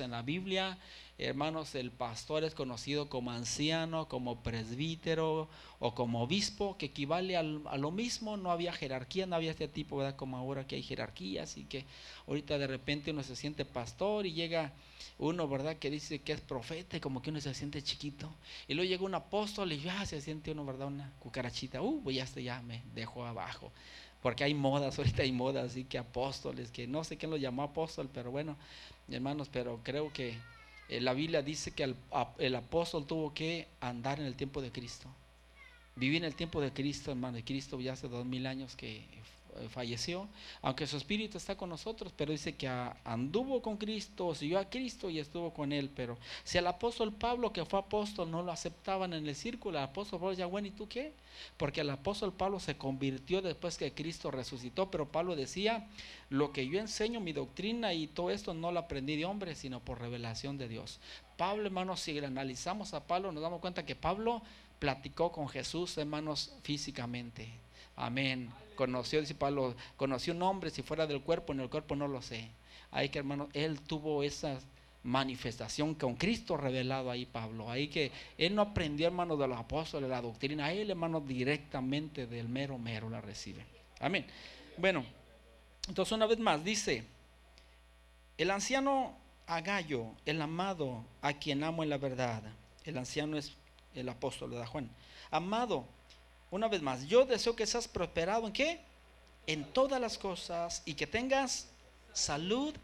en la Biblia, hermanos, el pastor es conocido como anciano, como presbítero o como obispo, que equivale a lo mismo, no había jerarquía, no había este tipo, ¿verdad? Como ahora que hay jerarquía, así que ahorita de repente uno se siente pastor y llega uno, ¿verdad? Que dice que es profeta y como que uno se siente chiquito. Y luego llega un apóstol y ya se siente uno, ¿verdad? Una cucarachita, uh, pues ya, este ya me dejó abajo porque hay modas, ahorita hay modas, así que apóstoles, que no sé quién lo llamó apóstol, pero bueno, hermanos, pero creo que eh, la Biblia dice que el, apóstol tuvo que andar en el tiempo de Cristo. Vivir en el tiempo de Cristo, hermano, y Cristo ya hace dos mil años que falleció, aunque su espíritu está con nosotros, pero dice que anduvo con Cristo, siguió a Cristo y estuvo con él. Pero si el apóstol Pablo, que fue apóstol, no lo aceptaban en el círculo, el apóstol Pablo decía, bueno, ¿y tú qué? Porque el apóstol Pablo se convirtió después que Cristo resucitó, pero Pablo decía, lo que yo enseño, mi doctrina y todo esto no lo aprendí de hombre, sino por revelación de Dios. Pablo, hermanos, si analizamos a Pablo, nos damos cuenta que Pablo platicó con Jesús, hermanos, físicamente. Amén conoció, dice Pablo, conoció un hombre, si fuera del cuerpo, en el cuerpo no lo sé. Hay que, hermano, él tuvo esa manifestación con Cristo revelado ahí, Pablo. Ahí que él no aprendió, hermano, de los apóstoles, la doctrina. Él, hermano, directamente del mero mero la recibe. Amén. Bueno, entonces una vez más dice, el anciano Agallo, el amado, a quien amo en la verdad. El anciano es el apóstol de Juan. Amado, una vez más, yo deseo que seas prosperado en qué? En todas las cosas y que tengas salud,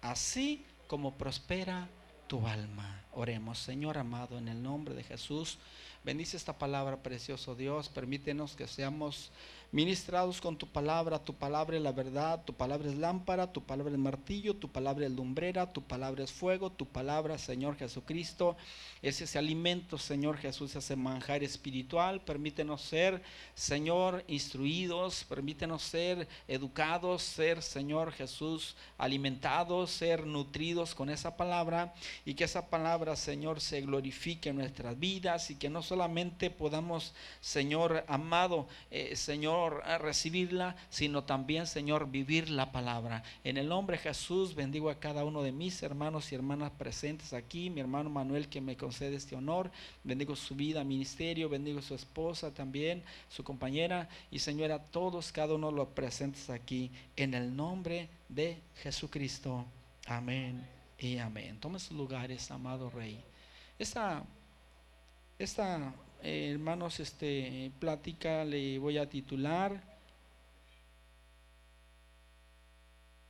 así como prospera tu alma. Oremos, Señor amado, en el nombre de Jesús. Bendice esta palabra, precioso Dios. Permítenos que seamos ministrados con tu palabra. Tu palabra es la verdad, tu palabra es lámpara, tu palabra es martillo, tu palabra es lumbrera, tu palabra es fuego, tu palabra, Señor Jesucristo, es ese alimento, Señor Jesús, ese manjar espiritual. Permítenos ser, Señor, instruidos, permítenos ser educados, ser, Señor Jesús, alimentados, ser nutridos con esa palabra y que esa palabra, Señor, se glorifique en nuestras vidas y que no solamente podamos, Señor amado, eh, Señor, a recibirla, sino también, Señor, vivir la palabra. En el nombre de Jesús bendigo a cada uno de mis hermanos y hermanas presentes aquí, mi hermano Manuel que me concede este honor, bendigo su vida, ministerio, bendigo su esposa también, su compañera y Señor a todos, cada uno de los presentes aquí, en el nombre de Jesucristo. Amén y amén. Tome sus lugares, amado Rey. Esta, esta eh, hermanos, este, plática le voy a titular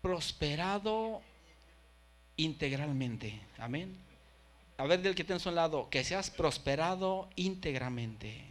Prosperado integralmente. Amén. A ver del que tenés a un lado, que seas prosperado íntegramente.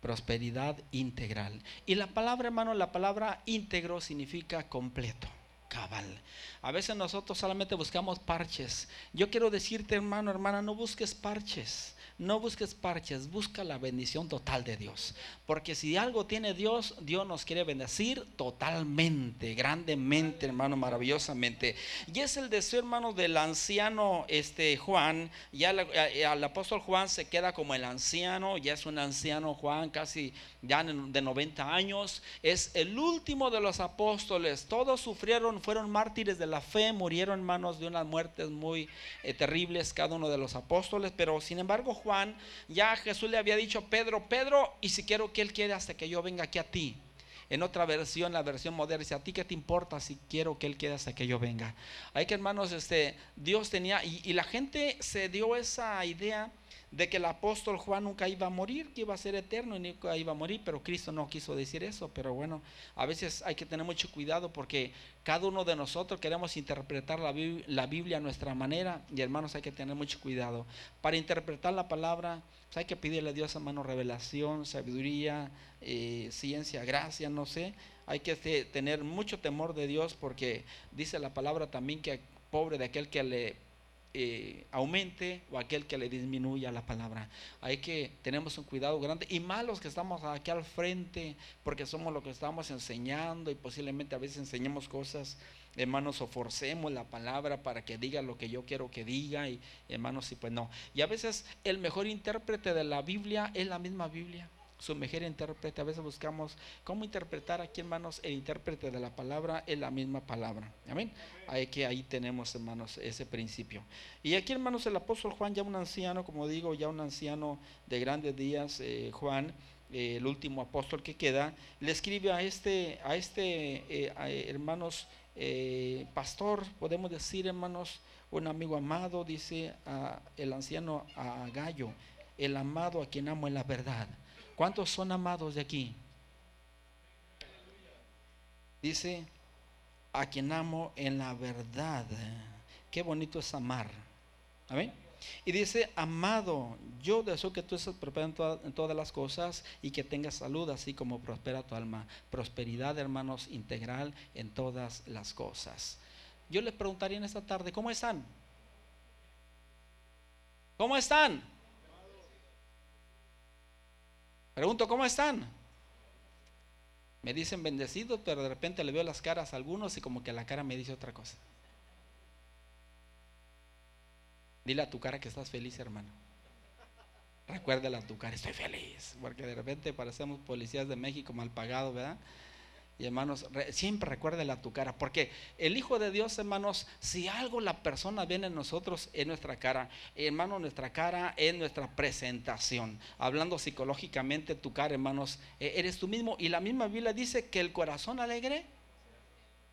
Prosperidad integral. Y la palabra, hermano, la palabra íntegro significa completo cabal. A veces nosotros solamente buscamos parches. Yo quiero decirte, hermano, hermana, no busques parches. No busques parches, busca la bendición total de Dios. Porque si algo tiene Dios, Dios nos quiere bendecir totalmente, grandemente, hermano, maravillosamente. Y es el deseo, hermano, del anciano este, Juan. Ya el apóstol Juan se queda como el anciano, ya es un anciano Juan, casi ya de 90 años. Es el último de los apóstoles. Todos sufrieron, fueron mártires de la fe, murieron en manos de unas muertes muy eh, terribles cada uno de los apóstoles. Pero sin embargo, Juan, ya Jesús le había dicho, Pedro, Pedro, y si quiero que él quede hasta que yo venga aquí a ti. En otra versión, la versión moderna, dice, ¿a ti qué te importa si quiero que Él quede hasta que yo venga? Hay que, hermanos, este, Dios tenía, y la gente se dio esa idea de que el apóstol Juan nunca iba a morir, que iba a ser eterno y nunca iba a morir, pero Cristo no quiso decir eso. Pero bueno, a veces hay que tener mucho cuidado porque cada uno de nosotros queremos interpretar la, Biblia a nuestra manera y hermanos hay que tener mucho cuidado. Para interpretar la palabra pues hay que pedirle a Dios hermano revelación, sabiduría, eh, ciencia, gracia, no sé. Hay que tener mucho temor de Dios porque dice la palabra también que pobre de aquel que le eh, aumente o aquel que le disminuya la palabra. Hay que tenemos un cuidado grande y más los que estamos aquí al frente porque somos los que estamos enseñando y posiblemente a veces enseñemos cosas, hermanos, o forcemos la palabra para que diga lo que yo quiero que diga y hermanos, y pues no. Y a veces el mejor intérprete de la Biblia es la misma Biblia. Su mejor intérprete. A veces buscamos cómo interpretar aquí, hermanos, el intérprete de la palabra es la misma palabra. Amén. Ahí que ahí tenemos, hermanos, ese principio. Y aquí, hermanos, el apóstol Juan, ya un anciano, como digo, ya un anciano de grandes días, eh, Juan, eh, el último apóstol que queda, le escribe a este, a este, eh, hermanos, pastor, podemos decir, hermanos, un amigo amado, dice a el anciano a Gallo, el amado a quien amo en la verdad. ¿Cuántos son amados de aquí? Dice, a quien amo en la verdad. Qué bonito es amar. Amén. Y dice, amado, yo deseo que tú estés preparado en, todas las cosas y que tengas salud, así como prospera tu alma. Prosperidad, hermanos, integral en todas las cosas. Yo les preguntaría en esta tarde, ¿cómo están? ¿Cómo están? Pregunto, ¿cómo están? Me dicen bendecidos, pero de repente le veo las caras a algunos y como que la cara me dice otra cosa. Dile a tu cara que estás feliz, hermano. Recuérdale a tu cara, estoy feliz. Porque de repente parecemos policías de México mal pagados, ¿verdad? Y hermanos, siempre recuérdele a tu cara, porque el Hijo de Dios, hermanos, si algo la persona viene en nosotros, en nuestra cara, hermano, nuestra cara es nuestra presentación. Hablando psicológicamente, tu cara, hermanos, e, eres tú mismo. Y la misma Biblia dice que el corazón alegre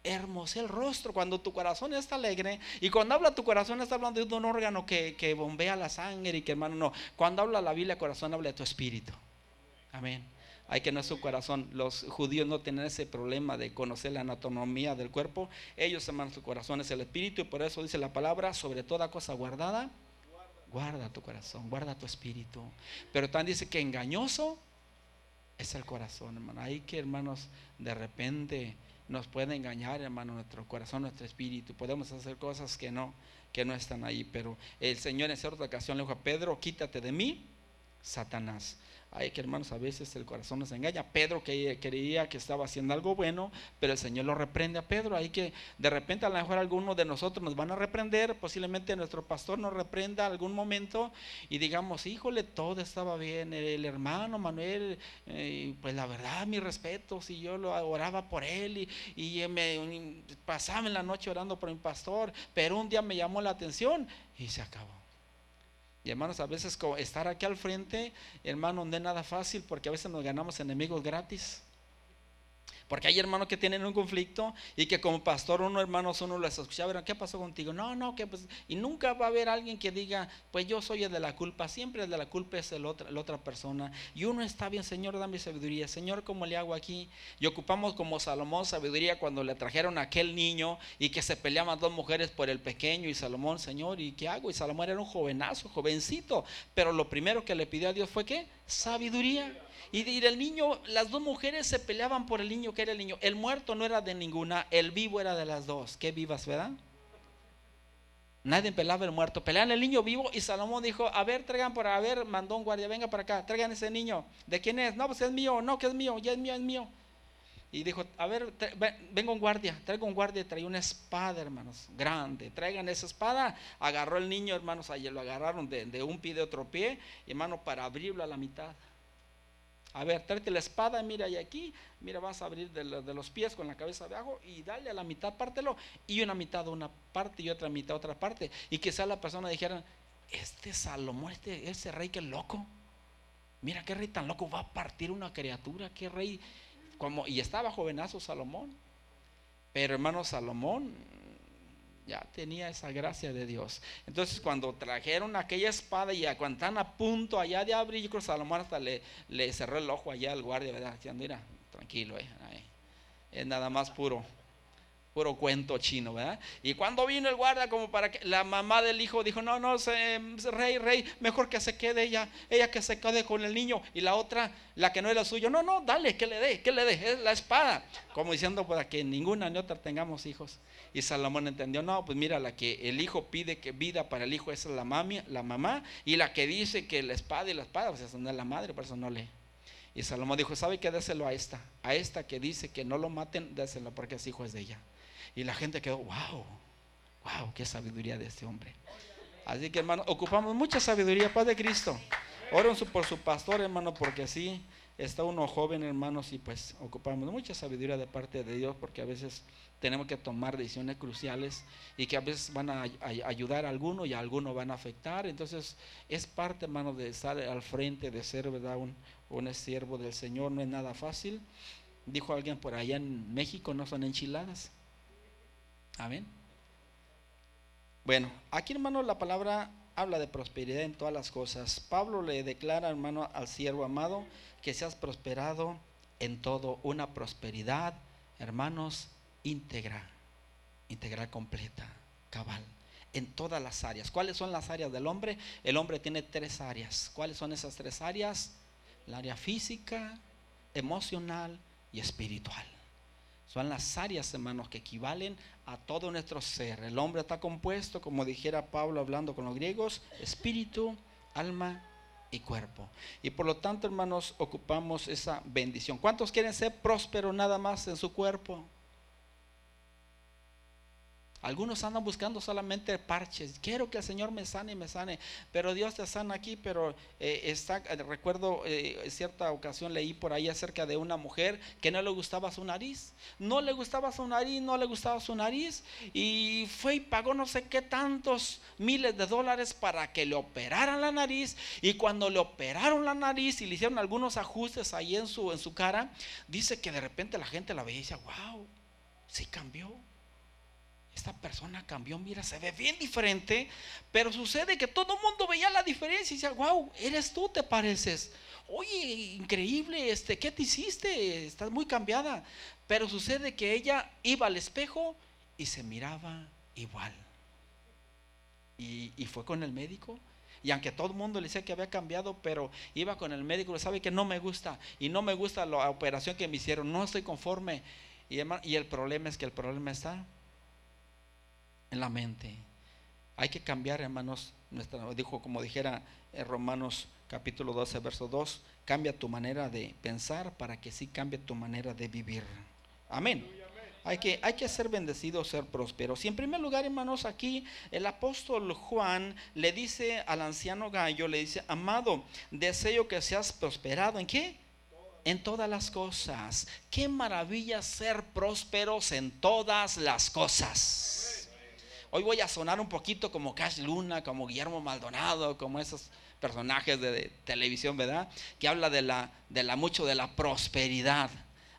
hermoso el rostro. Cuando tu corazón está alegre, y cuando habla tu corazón, está hablando de un órgano que, que bombea la sangre y que, hermano, no. Cuando habla la Biblia, corazón habla de tu espíritu. Amén hay que no es su corazón. Los judíos no tienen ese problema de conocer la anatomía del cuerpo. Ellos hermanos, su corazón es el espíritu y por eso dice la palabra, sobre toda cosa guardada, guarda tu corazón, guarda tu espíritu. Pero también dice que engañoso es el corazón, hermano. Hay que, hermanos, de repente nos puede engañar, hermano, nuestro corazón, nuestro espíritu. Podemos hacer cosas que no, que no están ahí. Pero el Señor en cierta ocasión le dijo a Pedro, quítate de mí, Satanás. Ay, que hermanos, a veces el corazón nos engaña. Pedro que creía que estaba haciendo algo bueno, pero el Señor lo reprende a Pedro. Hay que de repente a lo mejor algunos de nosotros nos van a reprender, posiblemente nuestro pastor nos reprenda algún momento y digamos, híjole, todo estaba bien. El, hermano Manuel, eh, pues la verdad, mi respeto, si yo lo oraba por él y, y me pasaba en la noche orando por mi pastor, pero un día me llamó la atención y se acabó. Y hermanos, a veces estar aquí al frente, hermano, no es nada fácil porque a veces nos ganamos enemigos gratis. Porque hay hermanos que tienen un conflicto y que como pastor uno hermanos uno les escuchaba, ¿qué pasó contigo? No, no, que pues y nunca va a haber alguien que diga, pues yo soy el de la culpa, siempre el de la culpa es el otra, la otra persona. Y uno está bien, Señor, dame sabiduría. Señor, ¿cómo le hago aquí? Y ocupamos como Salomón sabiduría cuando le trajeron a aquel niño y que se peleaban dos mujeres por el pequeño y Salomón, Señor, ¿y qué hago? Y Salomón era un jovenazo, jovencito, pero lo primero que le pidió a Dios fue que sabiduría. Y del niño, las dos mujeres se peleaban por el niño que era el niño. El muerto no era de ninguna, el vivo era de las dos. Qué vivas, ¿verdad? Nadie pelaba el muerto. Pelean el niño vivo y Salomón dijo, a ver, traigan por, a ver, mandó un guardia, venga para acá, traigan ese niño. ¿De quién es? No, pues es mío, no, que es mío, ya es mío, es mío. Y dijo, a ver, venga un guardia, traigo un guardia trae una espada, hermanos, grande. Traigan esa espada. Agarró el niño, hermanos, ayer lo agarraron de, de un pie de otro pie, hermano, para abrirlo a la mitad. A ver, tráete la espada, mira, y aquí, mira, vas a abrir de, los pies con la cabeza de abajo y dale a la mitad, pártelo, y una mitad una parte y otra mitad otra parte. Y quizá la persona dijera, este Salomón, este, ese rey que loco, mira qué rey tan loco, va a partir una criatura, qué rey, como, y estaba jovenazo Salomón. Pero hermano Salomón ya tenía esa gracia de Dios. Entonces cuando trajeron aquella espada y cuando están a punto allá de abrir, yo creo que Salomón hasta le, le cerró el ojo allá al guardia, ¿verdad? Diciendo, mira, tranquilo, eh, es nada más puro puro cuento chino, ¿verdad? Y cuando vino el guardia, como para que la mamá del hijo dijo, no, no, rey, rey, mejor que se quede ella, ella que se quede con el niño, y la otra, la que no era suyo, no, no, dale, que le dé, que le dé, es la espada, como diciendo para que ninguna ni otra tengamos hijos. Y Salomón entendió, no, pues mira, la que el hijo pide que vida para el hijo es la, mami, la mamá, y la que dice que la espada y la espada, pues esa no es la madre, por eso no lee. Y Salomón dijo, ¿sabe qué? Déselo a esta, a esta que dice que no lo maten, déselo porque es hijo es de ella. Y la gente quedó, wow, wow, qué sabiduría de este hombre. Así que hermano, ocupamos mucha sabiduría, Padre Cristo. Oren por su pastor, hermano, porque así está uno joven, hermanos, y pues ocupamos mucha sabiduría de parte de Dios porque a veces tenemos que tomar decisiones cruciales y que a veces van a, ayudar a alguno y a alguno van a afectar. Entonces es parte, hermano, de estar al frente, de ser, ¿verdad? Un siervo del Señor, no es nada fácil. Dijo alguien por allá en México, no son enchiladas. Amén. Bueno, aquí hermano la palabra habla de prosperidad en todas las cosas. Pablo le declara, hermano, al siervo amado, que seas prosperado en todo, una prosperidad, hermanos, íntegra, íntegra completa, cabal, en todas las áreas. ¿Cuáles son las áreas del hombre? El hombre tiene tres áreas. ¿Cuáles son esas tres áreas? La área física, emocional y espiritual. Son las áreas, hermanos, que equivalen a todo nuestro ser. El hombre está compuesto, como dijera Pablo hablando con los griegos, espíritu, alma y cuerpo. Y por lo tanto, hermanos, ocupamos esa bendición. ¿Cuántos quieren ser prósperos nada más en su cuerpo? Algunos andan buscando solamente parches. Quiero que el Señor me sane y me sane. Pero Dios te sana aquí. Pero eh, está, recuerdo eh, cierta ocasión leí por ahí acerca de una mujer que no le gustaba su nariz. No le gustaba su nariz, no le gustaba su nariz. Y fue y pagó no sé qué tantos miles de dólares para que le operaran la nariz. Y cuando le operaron la nariz y le hicieron algunos ajustes ahí en su, en su cara, dice que de repente la gente la veía y decía, wow, sí cambió esta persona cambió, mira, se ve bien diferente, pero sucede que todo el mundo veía la diferencia y decía, wow, eres tú, te pareces. Oye, increíble, este, ¿qué te hiciste? Estás muy cambiada. Pero sucede que ella iba al espejo y se miraba igual. Y, fue con el médico. Y aunque todo el mundo le decía que había cambiado, pero iba con el médico, sabe que no me gusta. Y no me gusta la operación que me hicieron, no estoy conforme. Y el problema es que el problema está en la mente. Hay que cambiar, hermanos, nuestra, dijo como dijera en eh, Romanos capítulo 12, verso 2, cambia tu manera de pensar para que sí cambie tu manera de vivir. Amén. Hay que, hay que ser bendecido, ser próspero. Y en primer lugar, hermanos, aquí el apóstol Juan le dice al anciano Gallo, le dice, amado, deseo que seas prosperado. ¿En qué? En todas las cosas. Qué maravilla ser prósperos en todas las cosas. Hoy voy a sonar un poquito como Cash Luna, como Guillermo Maldonado, como esos personajes de, televisión, ¿verdad? Que habla de la, de la mucho de la prosperidad.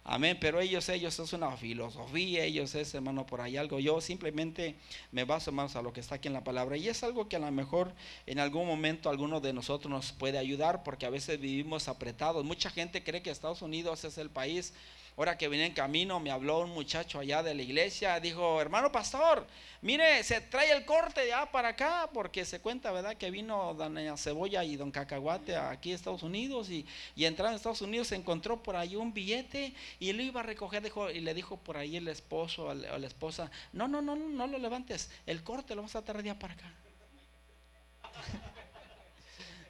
Amén, pero ellos, ellos es una filosofía, ellos es, hermano, por ahí algo. Yo simplemente me baso más a lo que está aquí en la palabra. Y es algo que a lo mejor en algún momento alguno de nosotros nos puede ayudar, porque a veces vivimos apretados. Mucha gente cree que Estados Unidos es el país Ahora que vine en camino, me habló un muchacho allá de la iglesia, dijo, hermano pastor, mire, se trae el corte ya para acá, porque se cuenta, ¿verdad? Que vino doña Cebolla y don Cacahuate aquí a Estados Unidos y, y entrando en Estados Unidos se encontró por ahí un billete y lo iba a recoger dijo, y le dijo por ahí el esposo o la esposa, no, no, no, no, no lo levantes, el corte lo vamos a traer ya para acá.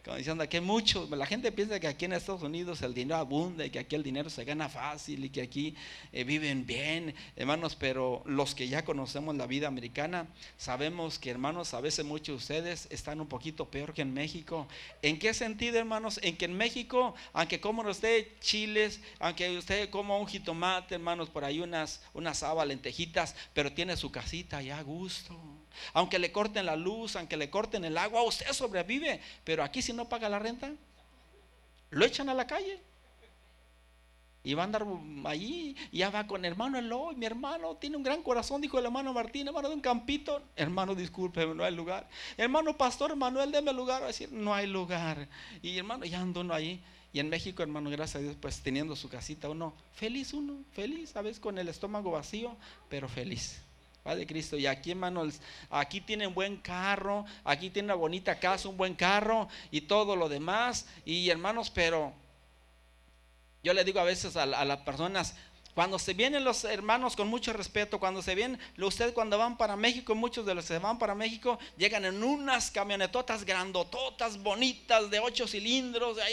Como diciendo que mucho, la gente piensa que aquí en Estados Unidos el dinero abunda y que aquí el dinero se gana fácil y que aquí eh, viven bien, hermanos, pero los que ya conocemos la vida americana, sabemos que hermanos, a veces muchos de ustedes están un poquito peor que en México. ¿En qué sentido, hermanos? En que en México, aunque como usted chiles, aunque usted coma un jitomate, hermanos, por ahí unas, unas habas, lentejitas, pero tiene su casita ya a gusto. Aunque le corten la luz, aunque le corten el agua, usted sobrevive. Pero aquí si no paga la renta, lo echan a la calle. Y va a andar allí, ya va con hermano Eloy, mi hermano tiene un gran corazón, dijo el hermano Martín, hermano de un campito, hermano disculpe, no hay lugar. Hermano pastor Manuel, deme lugar, decir, no hay lugar. Y hermano, ya ando uno ahí. Y en México, hermano, gracias a Dios, pues teniendo su casita, uno feliz, uno feliz, a veces con el estómago vacío, pero feliz. Padre Cristo. Y aquí, hermanos, aquí tienen buen carro, aquí tienen una bonita casa, un buen carro y todo lo demás. Y hermanos, pero yo le digo a veces a, a las personas, cuando se vienen los hermanos con mucho respeto, cuando se vienen, ustedes cuando van para México, muchos de los que van para México, llegan en unas camionetotas grandototas, bonitas, de ocho cilindros, ahí,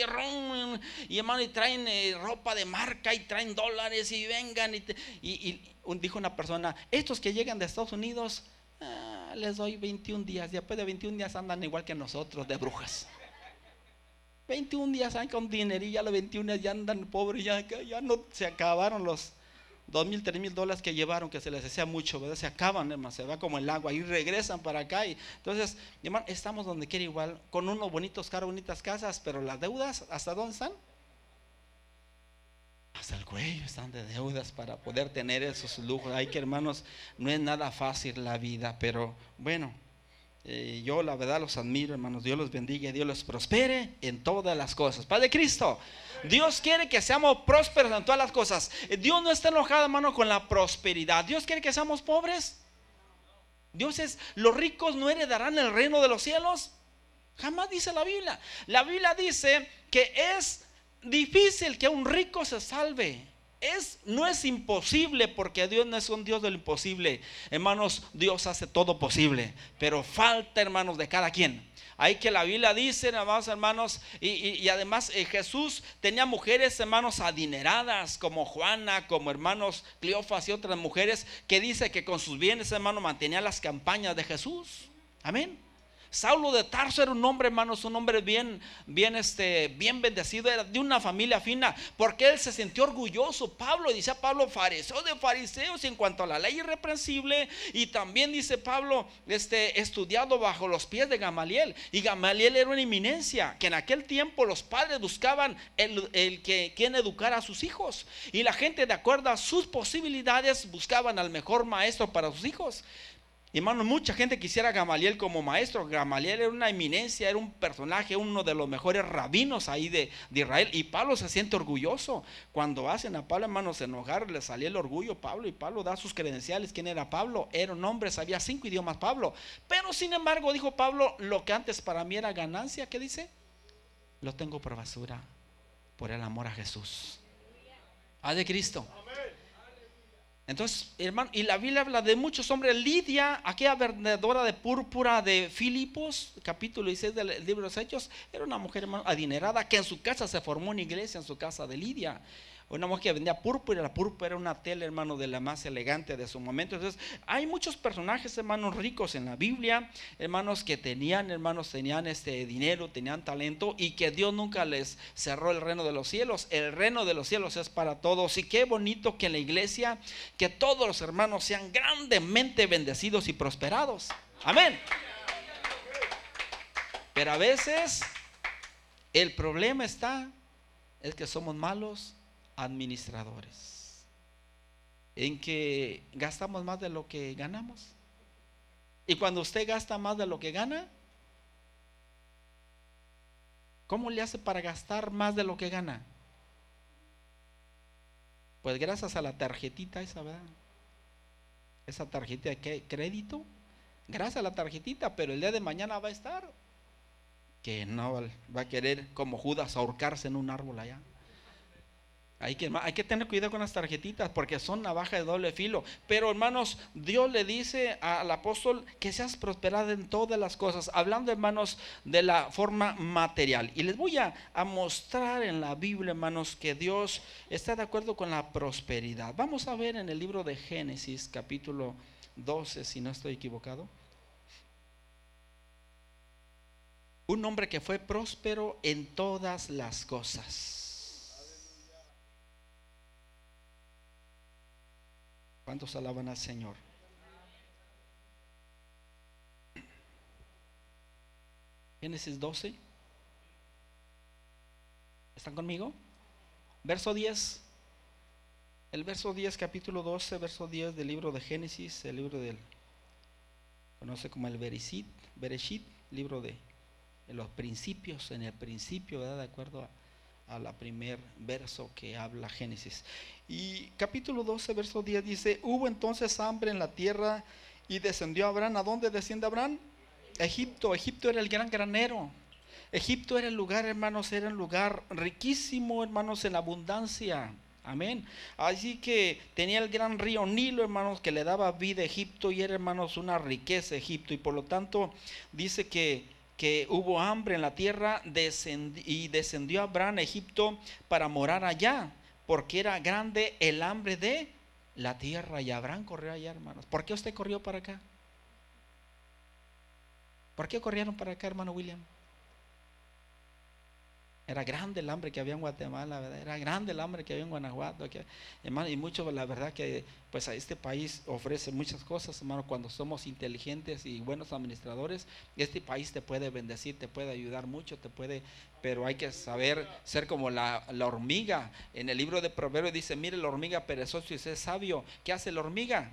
y hermano, y traen eh, ropa de marca y traen dólares y vengan. Y, dijo una persona, estos que llegan de Estados Unidos, ah, les doy 21 días, después de 21 días andan igual que nosotros, de brujas. 21 días hay con dinerillo, a los 21 días ya andan pobres, ya, ya no se acabaron los dos mil, tres mil dólares que llevaron, que se les hacía mucho, ¿verdad? Se acaban, hermano, se va como el agua y regresan para acá. Y, entonces, hermano, estamos donde quiera igual, con unos bonitos carros, bonitas casas, pero las deudas, ¿hasta dónde están? Hasta el cuello están de deudas para poder tener esos lujos. Hay que, hermanos, no es nada fácil la vida, pero bueno, eh, yo la verdad los admiro, hermanos. Dios los bendiga, Dios los prospere en todas las cosas. Padre Cristo, Dios quiere que seamos prósperos en todas las cosas. Dios no está enojado, hermano, con la prosperidad. Dios quiere que seamos pobres. Dios es, los ricos no heredarán el reino de los cielos. Jamás dice la Biblia. La Biblia dice que es difícil que un rico se salve. Es, no es imposible porque Dios no es un Dios del imposible. Hermanos, Dios hace todo posible. Pero falta, hermanos, de cada quien. Hay que la Biblia dice, hermanos, hermanos, y, además eh, Jesús tenía mujeres, hermanos, adineradas, como Juana, como hermanos Cleofas y otras mujeres, que dice que con sus bienes, hermanos, mantenía las campañas de Jesús. Amén. Saulo de Tarso era un hombre, hermanos, un hombre bien, bien, este, bien bendecido, era de una familia fina, porque él se sintió orgulloso. Pablo, dice Pablo, fariseo de fariseos en cuanto a la ley irreprensible, y también dice Pablo, este, estudiado bajo los pies de Gamaliel, y Gamaliel era una eminencia, que en aquel tiempo los padres buscaban el, el que quien educara a sus hijos, y la gente de acuerdo a sus posibilidades buscaban al mejor maestro para sus hijos. Hermano, mucha gente quisiera a Gamaliel como maestro. Gamaliel era una eminencia, era un personaje, uno de los mejores rabinos ahí de, Israel. Y Pablo se siente orgulloso. Cuando hacen a Pablo, hermanos, enojar, le salía el orgullo Pablo. Y Pablo da sus credenciales. ¿Quién era Pablo? Era un hombre, sabía cinco idiomas Pablo. Pero sin embargo, dijo Pablo, lo que antes para mí era ganancia, ¿qué dice? Lo tengo por basura por el amor a Jesús. A de Cristo. Entonces, hermano, y la Biblia habla de muchos hombres. Lidia, aquella vendedora de púrpura de Filipos, capítulo 16 del libro de los Hechos, era una mujer adinerada que en su casa se formó una iglesia, en su casa de Lidia una mujer que vendía púrpura, la púrpura era una tela, hermano, de la más elegante de su momento. Entonces, hay muchos personajes, hermanos, ricos en la Biblia, hermanos, que tenían, hermanos, tenían este dinero, tenían talento y que Dios nunca les cerró el reino de los cielos. El reino de los cielos es para todos. Y qué bonito que en la iglesia, que todos los hermanos sean grandemente bendecidos y prosperados. Amén. Pero a veces el problema está, es que somos malos administradores, en que gastamos más de lo que ganamos. Y cuando usted gasta más de lo que gana, ¿cómo le hace para gastar más de lo que gana? Pues gracias a la tarjetita esa, ¿verdad? Esa tarjeta de crédito, gracias a la tarjetita, pero el día de mañana va a estar que no va a querer como Judas ahorcarse en un árbol allá. Hay que, tener cuidado con las tarjetitas porque son navaja de doble filo. Pero hermanos, Dios le dice al apóstol que seas prosperado en todas las cosas, hablando hermanos de la forma material. Y les voy a, a mostrar en la Biblia, hermanos, que Dios está de acuerdo con la prosperidad. Vamos a ver en el libro de Génesis, capítulo 12, si no estoy equivocado. Un hombre que fue próspero en todas las cosas. ¿Cuántos alaban al Señor? Génesis 12. ¿Están conmigo? Verso 10. El verso 10, capítulo 12, verso 10 del libro de Génesis, el libro del, conoce como el Bereshit, Bereshit libro de, los principios, en el principio, ¿verdad? De acuerdo a, a la primer verso que habla Génesis. Y capítulo 12, verso 10 dice, hubo entonces hambre en la tierra y descendió Abraham. ¿A dónde desciende Abraham? Egipto. Egipto era el gran granero. Egipto era el lugar, hermanos, era un lugar riquísimo, hermanos, en abundancia. Amén. Así que tenía el gran río Nilo, hermanos, que le daba vida a Egipto y era, hermanos, una riqueza Egipto. Y por lo tanto dice que que hubo hambre en la tierra y descendió Abraham a Egipto para morar allá, porque era grande el hambre de la tierra. Y Abraham corrió allá, hermanos. ¿Por qué usted corrió para acá? ¿Por qué corrieron para acá, hermano William? Era grande el hambre que había en Guatemala, ¿verdad? Era grande el hambre que había en Guanajuato. Que, hermano, y mucho, la verdad que pues a este país ofrece muchas cosas, hermano, cuando somos inteligentes y buenos administradores, este país te puede bendecir, te puede ayudar mucho, te puede, pero hay que saber ser como la, la hormiga. En el libro de Proverbios dice, mire la hormiga perezoso y es sabio. ¿Qué hace la hormiga?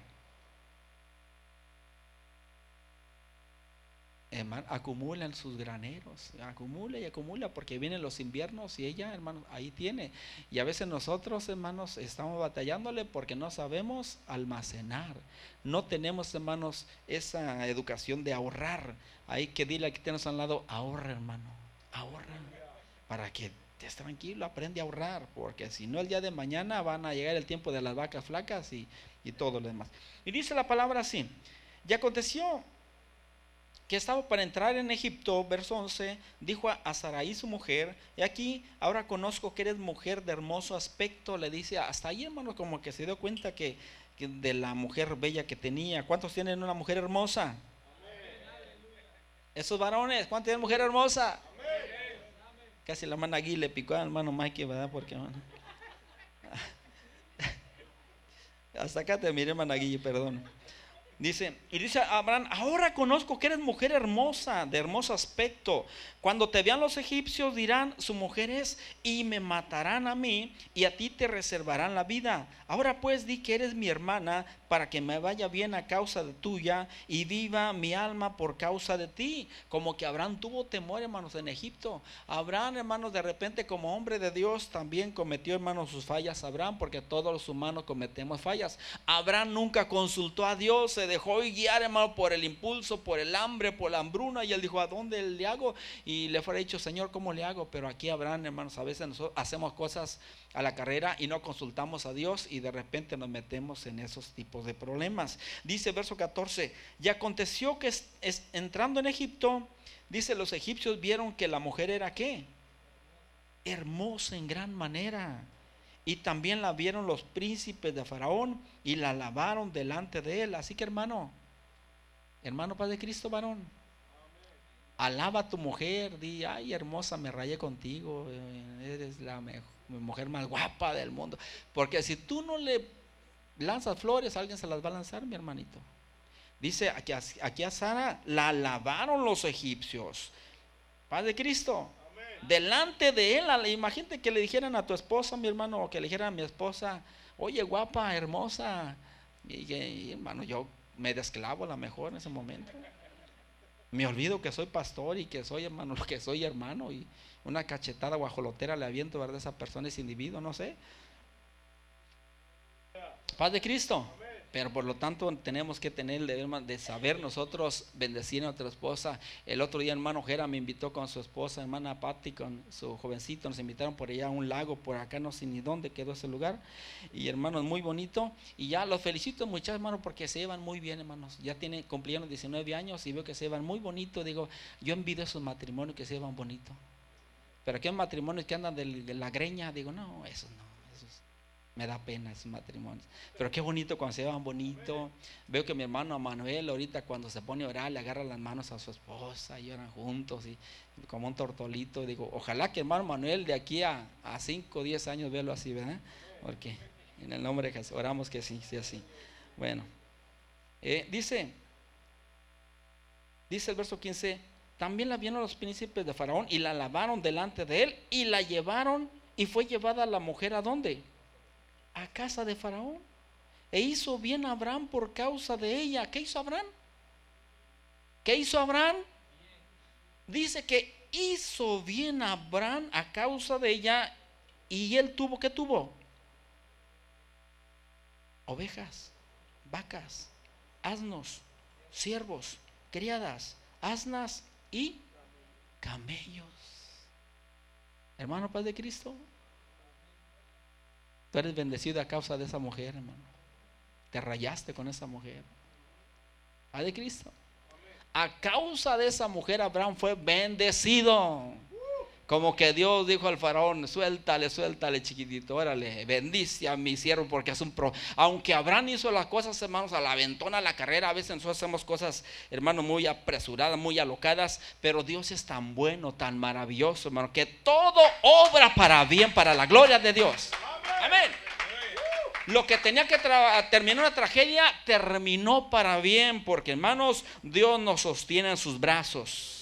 Hermano, acumula en sus graneros, acumula y acumula porque vienen los inviernos y ella, hermano, ahí tiene. Y a veces nosotros, hermanos, estamos batallándole porque no sabemos almacenar. No tenemos, hermanos, esa educación de ahorrar. Hay que dile aquí tenemos al lado, ahorra, hermano, ahorra. Para que estés tranquilo, aprende a ahorrar, porque si no el día de mañana van a llegar el tiempo de las vacas flacas y, y todo lo demás. Y dice la palabra así, y aconteció que estaba para entrar en Egipto, verso 11, dijo a Saraí su mujer, y aquí ahora conozco que eres mujer de hermoso aspecto, le dice, hasta ahí hermano como que se dio cuenta que, de la mujer bella que tenía. ¿Cuántos tienen una mujer hermosa? Esos varones, ¿cuántos tienen mujer hermosa? Casi la mano aquí le picó al hermano Mikey, ¿verdad? Porque, Hasta acá te miré, Managuille, perdón. Dice, y dice Abraham, ahora conozco que eres mujer hermosa, de hermoso aspecto. Cuando te vean los egipcios dirán, su mujer es, y me matarán a mí, y a ti te reservarán la vida. Ahora pues di que eres mi hermana, para que me vaya bien a causa de tuya, y viva mi alma por causa de ti. Como que Abraham tuvo temor, hermanos, en Egipto. Abraham, hermanos, de repente como hombre de Dios también cometió, hermanos, sus fallas. Abraham, porque todos los humanos cometemos fallas. Abraham nunca consultó a Dios, se dejó guiar, hermano, por el impulso, por el hambre, por la hambruna. Y él dijo, ¿a dónde le hago? Y le fue dicho, Señor, ¿cómo le hago? Pero aquí Abraham, hermanos, a veces nosotros hacemos cosas a la carrera y no consultamos a Dios y de repente nos metemos en esos tipos de problemas. Dice verso 14, y aconteció que entrando en Egipto, dice, los egipcios vieron que la mujer era qué? Hermosa en gran manera. Y también la vieron los príncipes de Faraón y la lavaron delante de él. Así que hermano, hermano Padre Cristo varón, alaba a tu mujer, di, ay hermosa, me rayé contigo, eh, eres la mujer más guapa del mundo. Porque si tú no le lanzas flores, alguien se las va a lanzar, mi hermanito. Dice aquí, aquí a Sara la lavaron los egipcios. Padre Cristo, delante de él. Imagínate que le dijeran a tu esposa, mi hermano, o que le dijeran a mi esposa, oye, guapa, hermosa. Y, hermano, yo me desclavo a lo mejor en ese momento. Me olvido que soy pastor y que soy hermano, que soy hermano. Y una cachetada guajolotera le aviento, ¿verdad? Esa persona, ese individuo, no sé. Paz de Cristo. Pero por lo tanto tenemos que tener el deber de saber nosotros bendecir a nuestra esposa. El otro día hermano Jera me invitó con su esposa, hermana Patti, con su jovencito. Nos invitaron por allá a un lago, por acá no sé ni dónde quedó ese lugar. Y hermanos, muy bonito. Y ya los felicito muchas hermanos porque se llevan muy bien hermanos. Ya tienen, cumplieron 19 años y veo que se llevan muy bonito. Digo, yo envidio esos matrimonios que se llevan bonito. Pero aquí hay matrimonios que andan de, la greña. Digo, no, eso no me da pena esos matrimonios. Pero qué bonito cuando se llevan bonito. Veo que mi hermano Manuel ahorita cuando se pone a orar le agarra las manos a su esposa y oran juntos y como un tortolito. Digo, ojalá que hermano Manuel de aquí a 5 o 10 años véalo así, ¿verdad? Porque en el nombre de Jesús oramos que sí, sea así. Bueno, eh, dice, dice el verso 15, también la vieron los príncipes de Faraón y la lavaron delante de él y la llevaron y fue llevada la mujer a dónde? a casa de Faraón. E hizo bien Abraham por causa de ella. ¿Qué hizo Abraham? ¿Qué hizo Abraham? Dice que hizo bien Abraham a causa de ella y él tuvo, ¿qué tuvo? Ovejas, vacas, asnos, siervos, criadas, asnas y camellos. Hermano Padre de Cristo, Tú eres bendecido a causa de esa mujer, hermano. Te rayaste con esa mujer. A de Cristo. A causa de esa mujer, Abraham fue bendecido. Como que Dios dijo al faraón, suéltale, suéltale chiquitito, órale, bendice a mi siervo porque es un pro. Aunque Abraham hizo las cosas, hermanos, a la ventona, la carrera, a veces nosotros hacemos cosas, hermano, muy apresuradas, muy alocadas, pero Dios es tan bueno, tan maravilloso, hermano, que todo obra para bien, para la gloria de Dios. Amén. Lo que tenía que terminar una tragedia, terminó para bien, porque hermanos, Dios nos sostiene en sus brazos.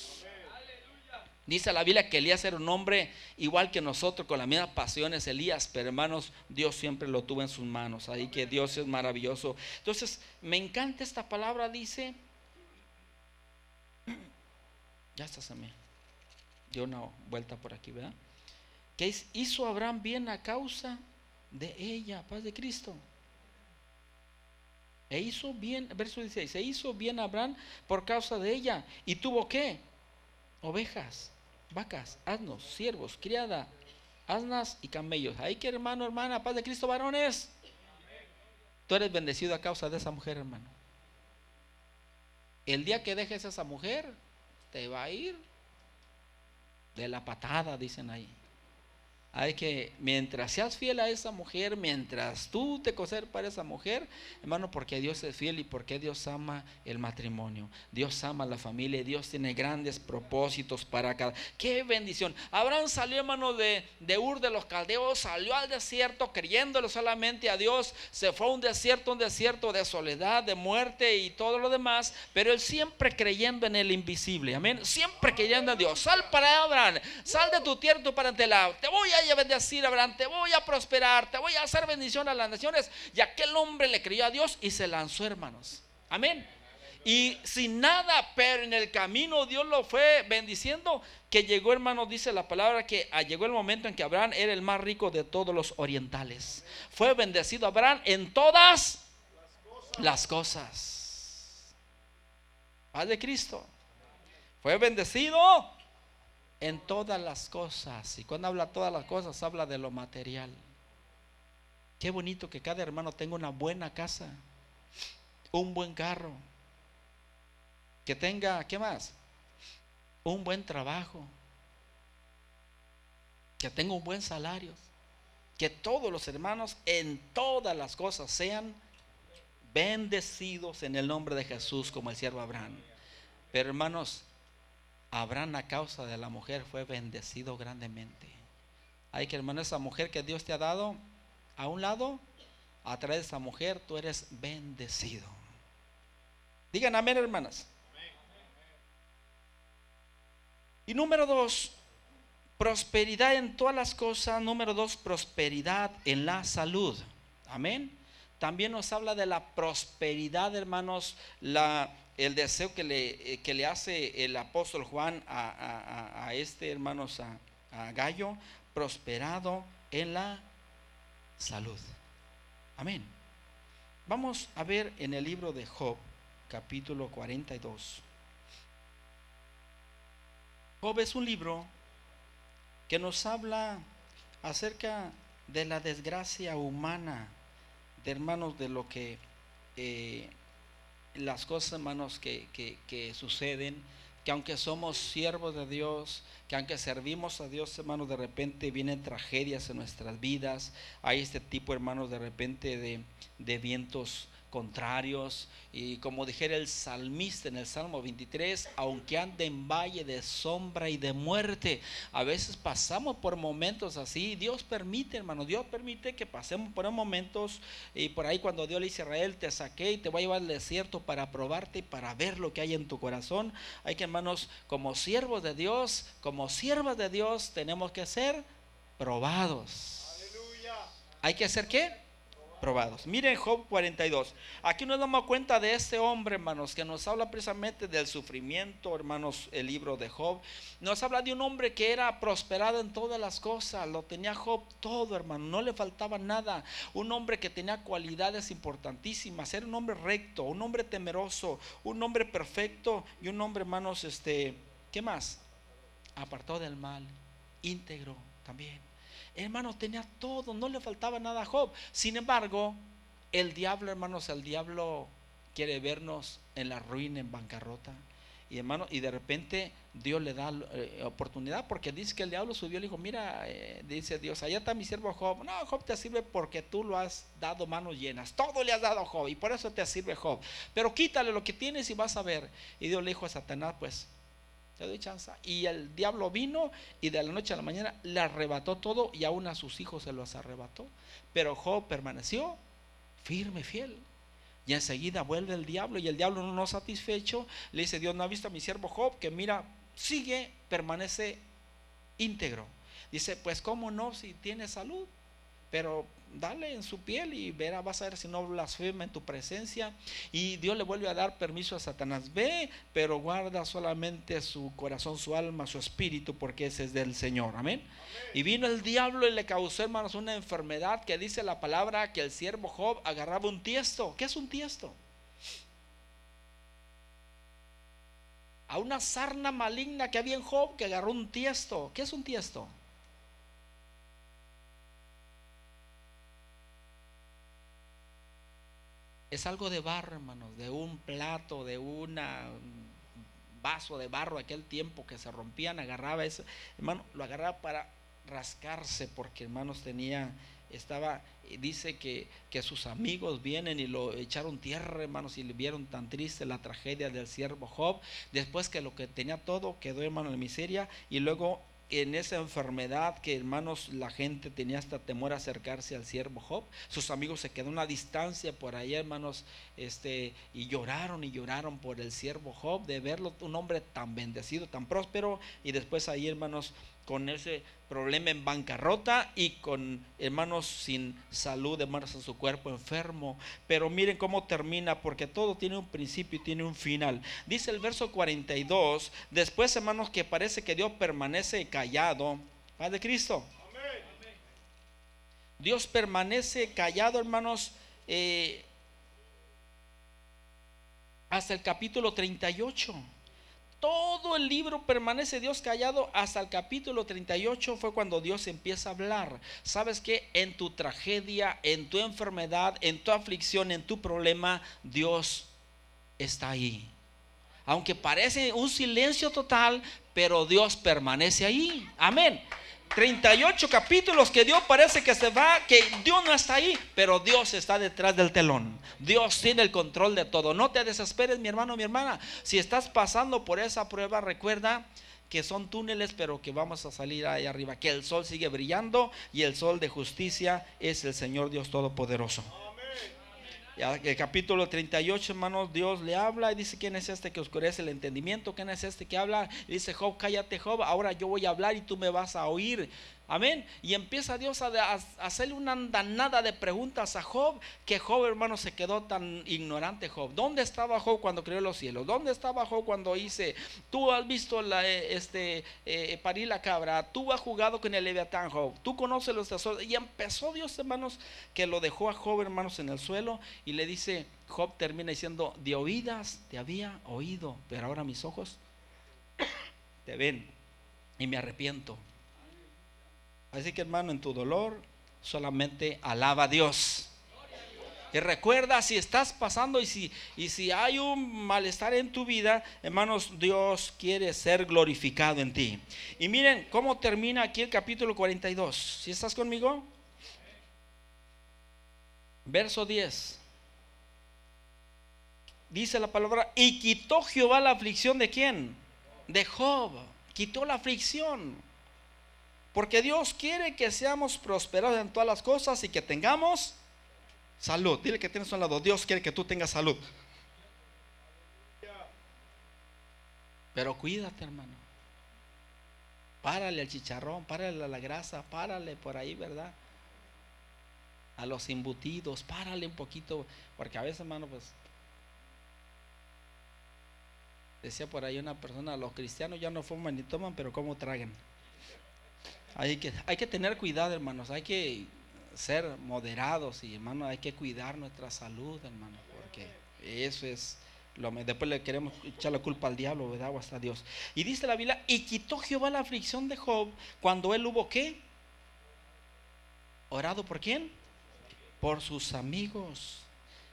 Dice la Biblia que Elías era un hombre igual que nosotros, con las mismas pasiones, Elías, pero hermanos, Dios siempre lo tuvo en sus manos. Ahí que Dios es maravilloso. Entonces, me encanta esta palabra, dice. Ya está, se me dio una vuelta por aquí, ¿verdad? Que hizo Abraham bien a causa de ella, paz de Cristo. E hizo bien, verso 16, se hizo bien Abraham por causa de ella. ¿Y tuvo qué? Ovejas vacas, asnos, siervos, criada, asnas y camellos. Ahí que hermano, hermana, paz de Cristo, varones. Tú eres bendecido a causa de esa mujer, hermano. El día que dejes a esa mujer, te va a ir de la patada, dicen ahí. Hay que, mientras seas fiel a esa mujer, mientras tú te coser para esa mujer, hermano, porque Dios es fiel y porque Dios ama el matrimonio. Dios ama la familia Dios tiene grandes propósitos para cada. ¡Qué bendición! Abraham salió, hermano, de, de Ur de los Caldeos, salió al desierto creyéndolo solamente a Dios. Se fue a un desierto, un desierto de soledad, de muerte y todo lo demás, pero él siempre creyendo en el invisible. Amén. Siempre creyendo en Dios. Sal para Abraham, sal de tu tierra, tu parentela. Te voy a a bendecir, Abraham, te voy a prosperar, te voy a hacer bendición a las naciones. Y aquel hombre le creyó a Dios y se lanzó, hermanos. Amén. Y sin nada, pero en el camino Dios lo fue bendiciendo, que llegó, hermanos, dice la palabra, que ah, llegó el momento en que Abraham era el más rico de todos los orientales. Fue bendecido Abraham en todas las cosas. Paz de Cristo. Fue bendecido en todas las cosas. Y cuando habla todas las cosas, habla de lo material. Qué bonito que cada hermano tenga una buena casa, un buen carro, que tenga, ¿qué más? Un buen trabajo, que tenga un buen salario, que todos los hermanos en todas las cosas sean bendecidos en el nombre de Jesús como el siervo Abraham. Pero hermanos, Abraham a causa de la mujer fue bendecido grandemente. Hay que hermano, esa mujer que Dios te ha dado, a un lado, a través de esa mujer tú eres bendecido. Digan amén, hermanas. Y número dos, prosperidad en todas las cosas. Número dos, prosperidad en la salud. Amén. También nos habla de la prosperidad, hermanos, la el deseo que le, eh, que le hace el apóstol Juan a, este, hermanos, a, a Gallo, prosperado en la salud. Amén. Vamos a ver en el libro de Job, capítulo 42. Job es un libro que nos habla acerca de la desgracia humana, de hermanos, de lo que eh, las cosas, hermanos, que, que, suceden, que aunque somos siervos de Dios, que aunque servimos a Dios, hermanos, de repente vienen tragedias en nuestras vidas. Hay este tipo, hermanos, de repente de, de vientos contrarios. Y como dijera el salmista en el Salmo 23, aunque ande en valle de sombra y de muerte, a veces pasamos por momentos así. Dios permite, hermano, Dios permite que pasemos por momentos. Y por ahí cuando Dios le dice a Israel, te saqué y te voy a llevar al desierto para probarte y para ver lo que hay en tu corazón. Hay que, hermanos, como siervos de Dios, como siervas de Dios, tenemos que ser probados. Aleluya. ¿Hay que hacer qué? Probados. Miren Job 42. Aquí nos damos cuenta de este hombre, hermanos, que nos habla precisamente del sufrimiento, hermanos, el libro de Job. Nos habla de un hombre que era prosperado en todas las cosas. Lo tenía Job todo, hermano. No le faltaba nada. Un hombre que tenía cualidades importantísimas. Era un hombre recto, un hombre temeroso, un hombre perfecto y un hombre, hermanos, este, ¿qué más? Apartado del mal, íntegro también hermano, tenía todo, no le faltaba nada a Job. Sin embargo, el diablo, hermanos, el diablo quiere vernos en la ruina, en bancarrota. Y hermano, y de repente Dios le da eh, oportunidad porque dice que el diablo subió y le dijo, mira, eh, dice Dios, allá está mi siervo Job. No, Job te sirve porque tú lo has dado manos llenas. Todo le has dado a Job y por eso te sirve Job. Pero quítale lo que tienes y vas a ver. Y Dios le dijo a Satanás, pues, te doy chance. Y el diablo vino y de la noche a la mañana le arrebató todo y aún a sus hijos se los arrebató. Pero Job permaneció firme, fiel. Y enseguida vuelve el diablo y el diablo no satisfecho le dice, Dios no ha visto a mi siervo Job que mira, sigue, permanece íntegro. Dice, pues cómo no si tiene salud, pero dale en su piel y verá, vas a ver si no blasfema en tu presencia. Y Dios le vuelve a dar permiso a Satanás. Ve, pero guarda solamente su corazón, su alma, su espíritu, porque ese es del Señor. Amén. Y vino el diablo y le causó, hermanos, una enfermedad que dice la palabra que el siervo Job agarraba un tiesto. ¿Qué es un tiesto? A una sarna maligna que había en Job que agarró un tiesto. ¿Qué es un tiesto? Es algo de barro, hermanos, de un plato, de un vaso de barro aquel tiempo que se rompían, agarraba eso, hermano, lo agarraba para rascarse porque hermanos tenía estaba dice que, que, sus amigos vienen y lo echaron tierra, hermanos, y le vieron tan triste la tragedia del siervo Job, después que lo que tenía todo quedó, hermano, en miseria, y luego en esa enfermedad que hermanos la gente tenía hasta temor a acercarse al siervo Job. Sus amigos se quedaron a distancia por ahí, hermanos, este, y lloraron y lloraron por el siervo Job de verlo, un hombre tan bendecido, tan próspero, y después ahí, hermanos, con ese problema en bancarrota y con hermanos sin salud, hermanos en su cuerpo enfermo. Pero miren cómo termina, porque todo tiene un principio y tiene un final. Dice el verso 42, después hermanos que parece que Dios permanece callado. Padre Cristo. Dios permanece callado, hermanos, eh, hasta el capítulo 38. Todo el libro permanece Dios callado hasta el capítulo 38 fue cuando Dios empieza a hablar. ¿Sabes que En tu tragedia, en tu enfermedad, en tu aflicción, en tu problema, Dios está ahí. Aunque parece un silencio total, pero Dios permanece ahí. Amén. 38 capítulos que Dios parece que se va, que Dios no está ahí, pero Dios está detrás del telón. Dios tiene el control de todo. No te desesperes, mi hermano, mi hermana. Si estás pasando por esa prueba, recuerda que son túneles, pero que vamos a salir ahí arriba, que el sol sigue brillando y el sol de justicia es el Señor Dios Todopoderoso el capítulo 38, hermanos, Dios le habla y dice, ¿quién es este que oscurece el entendimiento? ¿Quién es este que habla? Dice, Job, cállate, Job, ahora yo voy a hablar y tú me vas a oír. Amén. Y empieza Dios a, hacerle una andanada de preguntas a Job, que Job, hermano, se quedó tan ignorante, Job. ¿Dónde estaba Job cuando creó los cielos? ¿Dónde estaba Job cuando hice? Tú has visto la, eh, este, eh, parir la cabra, tú has jugado con el leviatán, Job. Tú conoces los tesoros. Y empezó Dios, hermanos, que lo dejó a Job, hermanos, en el suelo y le dice, Job termina diciendo, de oídas te había oído, pero ahora mis ojos te ven y me arrepiento. Así que hermano, en tu dolor solamente alaba a Dios. Y recuerda, si estás pasando y si, y si hay un malestar en tu vida, hermanos, Dios quiere ser glorificado en ti. Y miren cómo termina aquí el capítulo 42. Si estás conmigo? Verso 10. Dice la palabra, y quitó Jehová la aflicción de quién? De Job. Quitó la aflicción. Porque Dios quiere que seamos prosperados en todas las cosas y que tengamos salud. Dile que tienes un lado. Dios quiere que tú tengas salud. Pero cuídate, hermano. Párale al chicharrón, párale a la grasa, párale por ahí, ¿verdad? A los embutidos, párale un poquito. Porque a veces, hermano, pues. Decía por ahí una persona, los cristianos ya no fuman ni toman, pero ¿cómo tragan? Hay que, hay que tener cuidado, hermanos. Hay que ser moderados y, hermanos, hay que cuidar nuestra salud, hermanos, porque eso es lo después le queremos echar la culpa al diablo, ¿verdad? O hasta Dios. Y dice la Biblia, y quitó Jehová la aflicción de Job cuando él hubo qué? Orado por quién? Por sus amigos.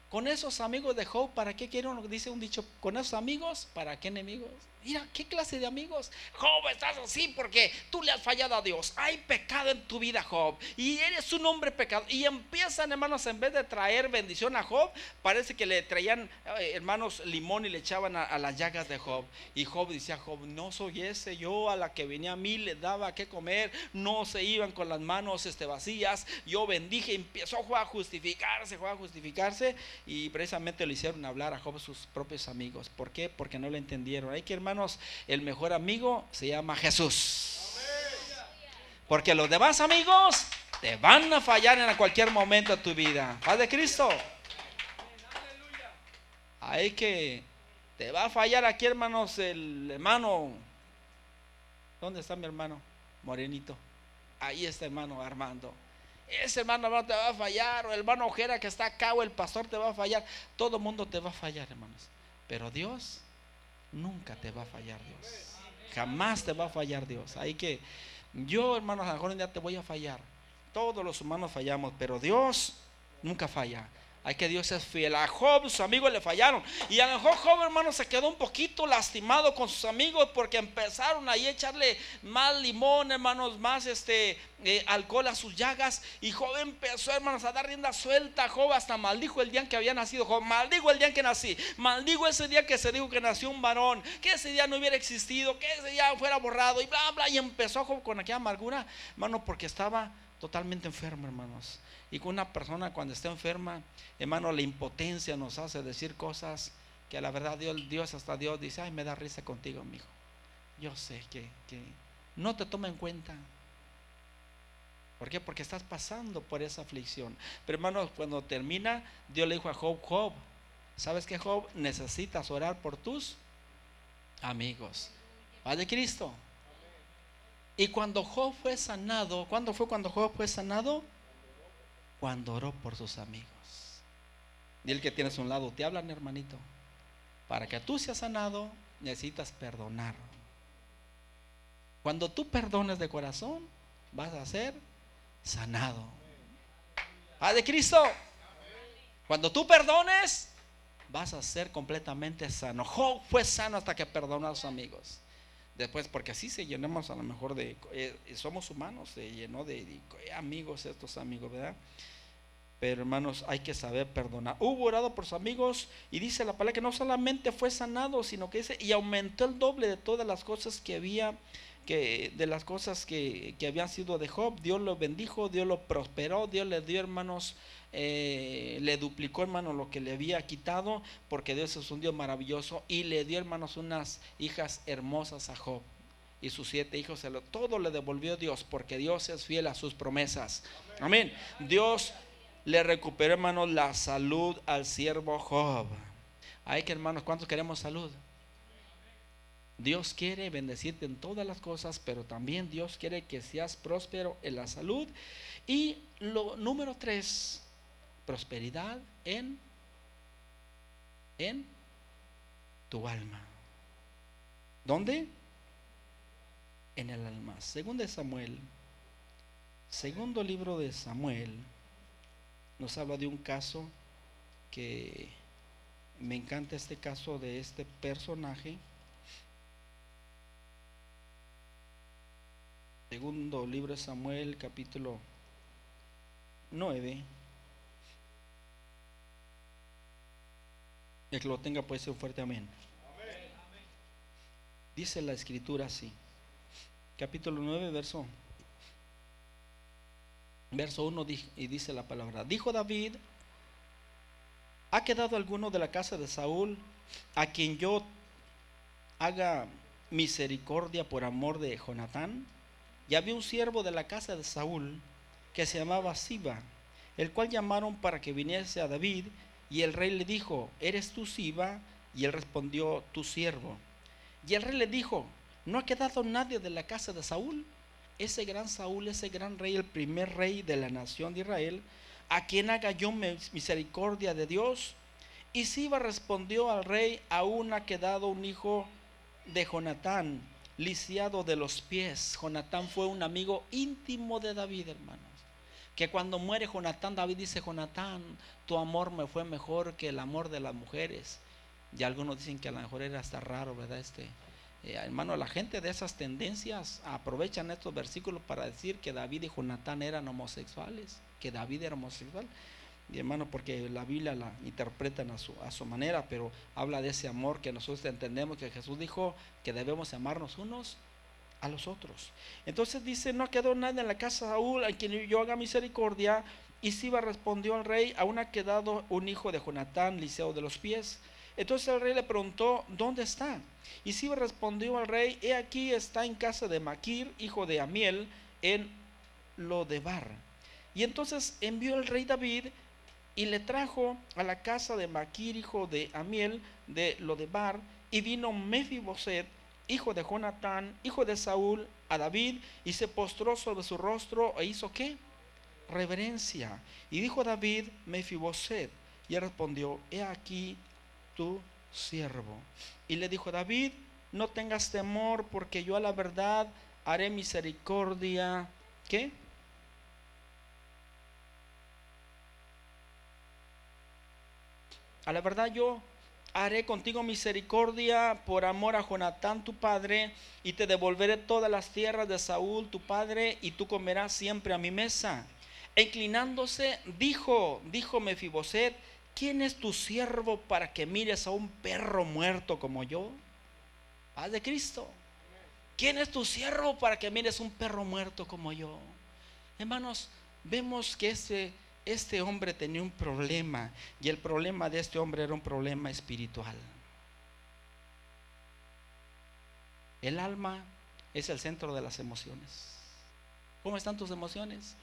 Con esos amigos de Job, ¿para qué quieren? Dice un dicho, con esos amigos, ¿para qué enemigos? Mira, ¿qué clase de amigos? Job, estás así porque tú le has fallado a Dios. Hay pecado en tu vida, Job. Y eres un hombre pecado. Y empiezan, hermanos, en vez de traer bendición a Job, parece que le traían, eh, hermanos, limón y le echaban a, las llagas de Job. Y Job decía, Job, no soy ese. Yo a la que venía a mí le daba que comer. No se iban con las manos este, vacías. Yo bendije. Empezó a justificarse, a justificarse. Y precisamente le hicieron hablar a Job sus propios amigos. ¿Por qué? Porque no le entendieron. Hay que, hermanos, el mejor amigo se llama Jesús. Porque los demás amigos te van a fallar en cualquier momento de tu vida. Paz de Cristo. Hay que te va a fallar aquí, hermanos, el hermano. ¿Dónde está mi hermano? Morenito. Ahí está hermano Armando. Ese hermano, hermano te va a fallar, o el hermano Ojera que está acá, o el pastor te va a fallar. Todo mundo te va a fallar, hermanos. Pero Dios nunca te va a fallar Dios. Jamás te va a fallar Dios. Hay que, yo hermanos, a mejor un día te voy a fallar. Todos los humanos fallamos, pero Dios nunca falla. Hay que Dios es fiel. A Job sus amigos le fallaron. Y a lo mejor Job, hermano, se quedó un poquito lastimado con sus amigos porque empezaron ahí a echarle más limón, hermanos, más este eh, alcohol a sus llagas. Y Job empezó, hermanos, a dar rienda suelta. Job hasta maldijo el día en que había nacido. Job, maldigo el día en que nací. Maldigo ese día que se dijo que nació un varón. Que ese día no hubiera existido. Que ese día fuera borrado. Y bla, bla. Y empezó Job con aquella amargura, hermano, porque estaba totalmente enfermo, hermanos. Y con una persona cuando está enferma, hermano, la impotencia nos hace decir cosas que a la verdad Dios, hasta Dios dice, ay, me da risa contigo, amigo. Yo sé que, que no te toma en cuenta. ¿Por qué? Porque estás pasando por esa aflicción. Pero hermano, cuando termina, Dios le dijo a Job, Job, ¿sabes que Job? Necesitas orar por tus amigos. Padre Cristo. Y cuando Job fue sanado, ¿cuándo fue cuando Job fue sanado? Cuando oró por sus amigos. Y el que tienes a un lado, te hablan, hermanito. Para que tú seas sanado, necesitas perdonar. Cuando tú perdones de corazón, vas a ser sanado. Padre Cristo. Cuando tú perdones, vas a ser completamente sano. Job fue sano hasta que perdonó a sus amigos. Después, porque así se llenamos a lo mejor de, eh, somos humanos, se llenó de, amigos estos amigos, ¿verdad? Pero hermanos, hay que saber perdonar. Hubo orado por sus amigos y dice la palabra que no solamente fue sanado, sino que dice, y aumentó el doble de todas las cosas que había, que, de las cosas que, que habían sido de Job. Dios lo bendijo, Dios lo prosperó, Dios le dio, hermanos, eh, le duplicó, hermano, lo que le había quitado, porque Dios es un Dios maravilloso, y le dio, hermanos, unas hijas hermosas a Job. Y sus siete hijos, lo, todo le devolvió Dios, porque Dios es fiel a sus promesas. Amén. Dios le recuperó, hermanos, la salud al siervo Job. Hay que, hermanos, ¿cuántos queremos salud? Dios quiere bendecirte en todas las cosas, pero también Dios quiere que seas próspero en la salud. Y lo número tres, prosperidad en, en tu alma. ¿Dónde? En el alma. Segundo de Samuel, segundo libro de Samuel, nos habla de un caso que me encanta este caso de este personaje. Segundo libro de Samuel, capítulo 9. El que lo tenga puede ser un fuerte amén. Dice la escritura así. Capítulo 9, verso verso 1 y dice la palabra. Dijo David, ¿ha quedado alguno de la casa de Saúl a quien yo haga misericordia por amor de Jonatán? Y había un siervo de la casa de Saúl que se llamaba Siba, el cual llamaron para que viniese a David y el rey le dijo, ¿eres tú Siba? Y él respondió, tu siervo. Y el rey le dijo, ¿no ha quedado nadie de la casa de Saúl? Ese gran Saúl, ese gran rey, el primer rey de la nación de Israel, a quien haga yo misericordia de Dios. Y Siba respondió al rey, aún ha quedado un hijo de Jonatán, lisiado de los pies. Jonatán fue un amigo íntimo de David, hermanos. que cuando muere Jonatán, David dice, Jonatán, tu amor me fue mejor que el amor de las mujeres. Y algunos dicen que a lo mejor era hasta raro, ¿verdad? Este, eh, hermano, la gente de esas tendencias aprovechan estos versículos para decir que David y Jonatán eran homosexuales, que David era homosexual. Y hermano, porque la Biblia la interpretan a su, a su manera, pero habla de ese amor que nosotros entendemos que Jesús dijo que debemos amarnos unos a los otros. Entonces dice, no quedó nadie en la casa de Saúl a quien yo haga misericordia. Y Siba respondió al rey, aún ha quedado un hijo de Jonatán, liceo de los pies. Entonces el rey le preguntó, ¿dónde está? Y Siba respondió al rey, he aquí está en casa de Maquir, hijo de Amiel, en Lodebar. Y entonces envió el rey David y le trajo a la casa de Maquir, hijo de Amiel, de Lodebar, y vino Mefiboset, hijo de Jonatán, hijo de Saúl, a David, y se postró sobre su rostro e hizo qué? Reverencia. Y dijo David, Mefiboset, y respondió, he aquí tu siervo. Y le dijo David, no tengas temor, porque yo a la verdad haré misericordia. ¿Qué? A la verdad yo haré contigo misericordia por amor a Jonatán tu padre, y te devolveré todas las tierras de Saúl tu padre, y tú comerás siempre a mi mesa. E inclinándose, dijo, dijo Mefiboset, ¿quién es tu siervo para que mires a un perro muerto como yo? Paz de Cristo. ¿Quién es tu siervo para que mires un perro muerto como yo? Hermanos, vemos que este este hombre tenía un problema y el problema de este hombre era un problema espiritual. El alma es el centro de las emociones. ¿Cómo están tus emociones?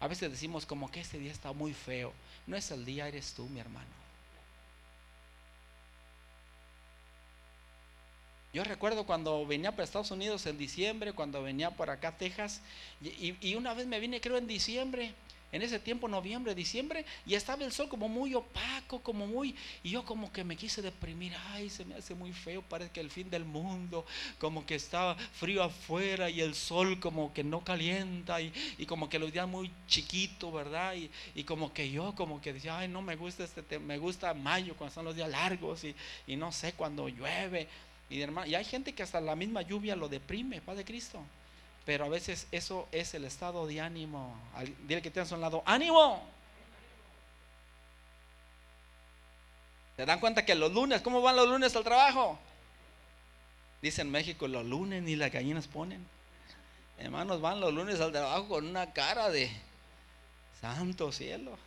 A veces decimos como que este día está muy feo. No es el día, eres tú, mi hermano. Yo recuerdo cuando venía para Estados Unidos en diciembre, cuando venía por acá a Texas, y, una vez me vine creo en diciembre, en ese tiempo, noviembre, diciembre, y estaba el sol como muy opaco, como muy, y yo como que me quise deprimir, ay, se me hace muy feo, parece que el fin del mundo, como que estaba frío afuera y el sol como que no calienta y, como que los días muy chiquito, ¿verdad? Y, como que yo como que decía, ay, no me gusta este, me gusta mayo cuando son los días largos y, y no sé, cuando llueve. Y, y hay gente que hasta la misma lluvia lo deprime, Padre Cristo. Pero a veces eso es el estado de ánimo. Dile que tienes a un lado, ánimo. ¿Se dan cuenta que los lunes, cómo van los lunes al trabajo? Dicen en México, los lunes ni las gallinas ponen. Hermanos, van los lunes al trabajo con una cara de santo cielo.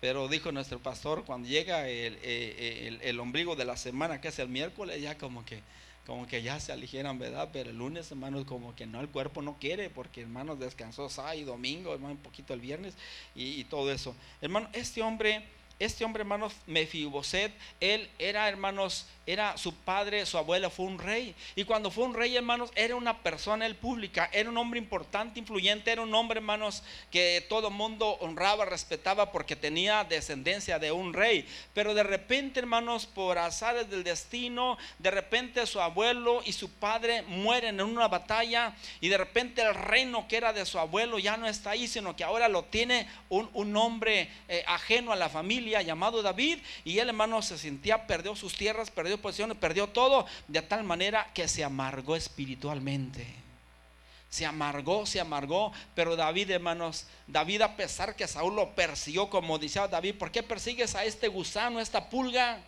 Pero dijo nuestro pastor, cuando llega el, el, el ombligo de la semana, que es el miércoles, ya como que como que ya se aligeran, ¿verdad? Pero el lunes, hermanos, como que no, el cuerpo no quiere, porque hermanos descansó sábado y domingo, hermano, un poquito el viernes y, y todo eso. Hermano, este hombre, este hombre, hermanos, Mefiboset, él era, hermanos, era su padre, su abuelo fue un rey. Y cuando fue un rey, hermanos, era una persona el pública, era un hombre importante, influyente, era un hombre, hermanos, que todo mundo honraba, respetaba porque tenía descendencia de un rey. Pero de repente, hermanos, por azares del destino, de repente su abuelo y su padre mueren en una batalla y de repente el reino que era de su abuelo ya no está ahí, sino que ahora lo tiene un, un hombre eh, ajeno a la familia llamado David. Y él, hermanos, se sentía, perdió sus tierras, perdió posiciones, perdió todo, de tal manera que se amargó espiritualmente. Se amargó, se amargó, pero David, hermanos, David a pesar que Saúl lo persiguió, como decía David, ¿por qué persigues a este gusano, a esta pulga?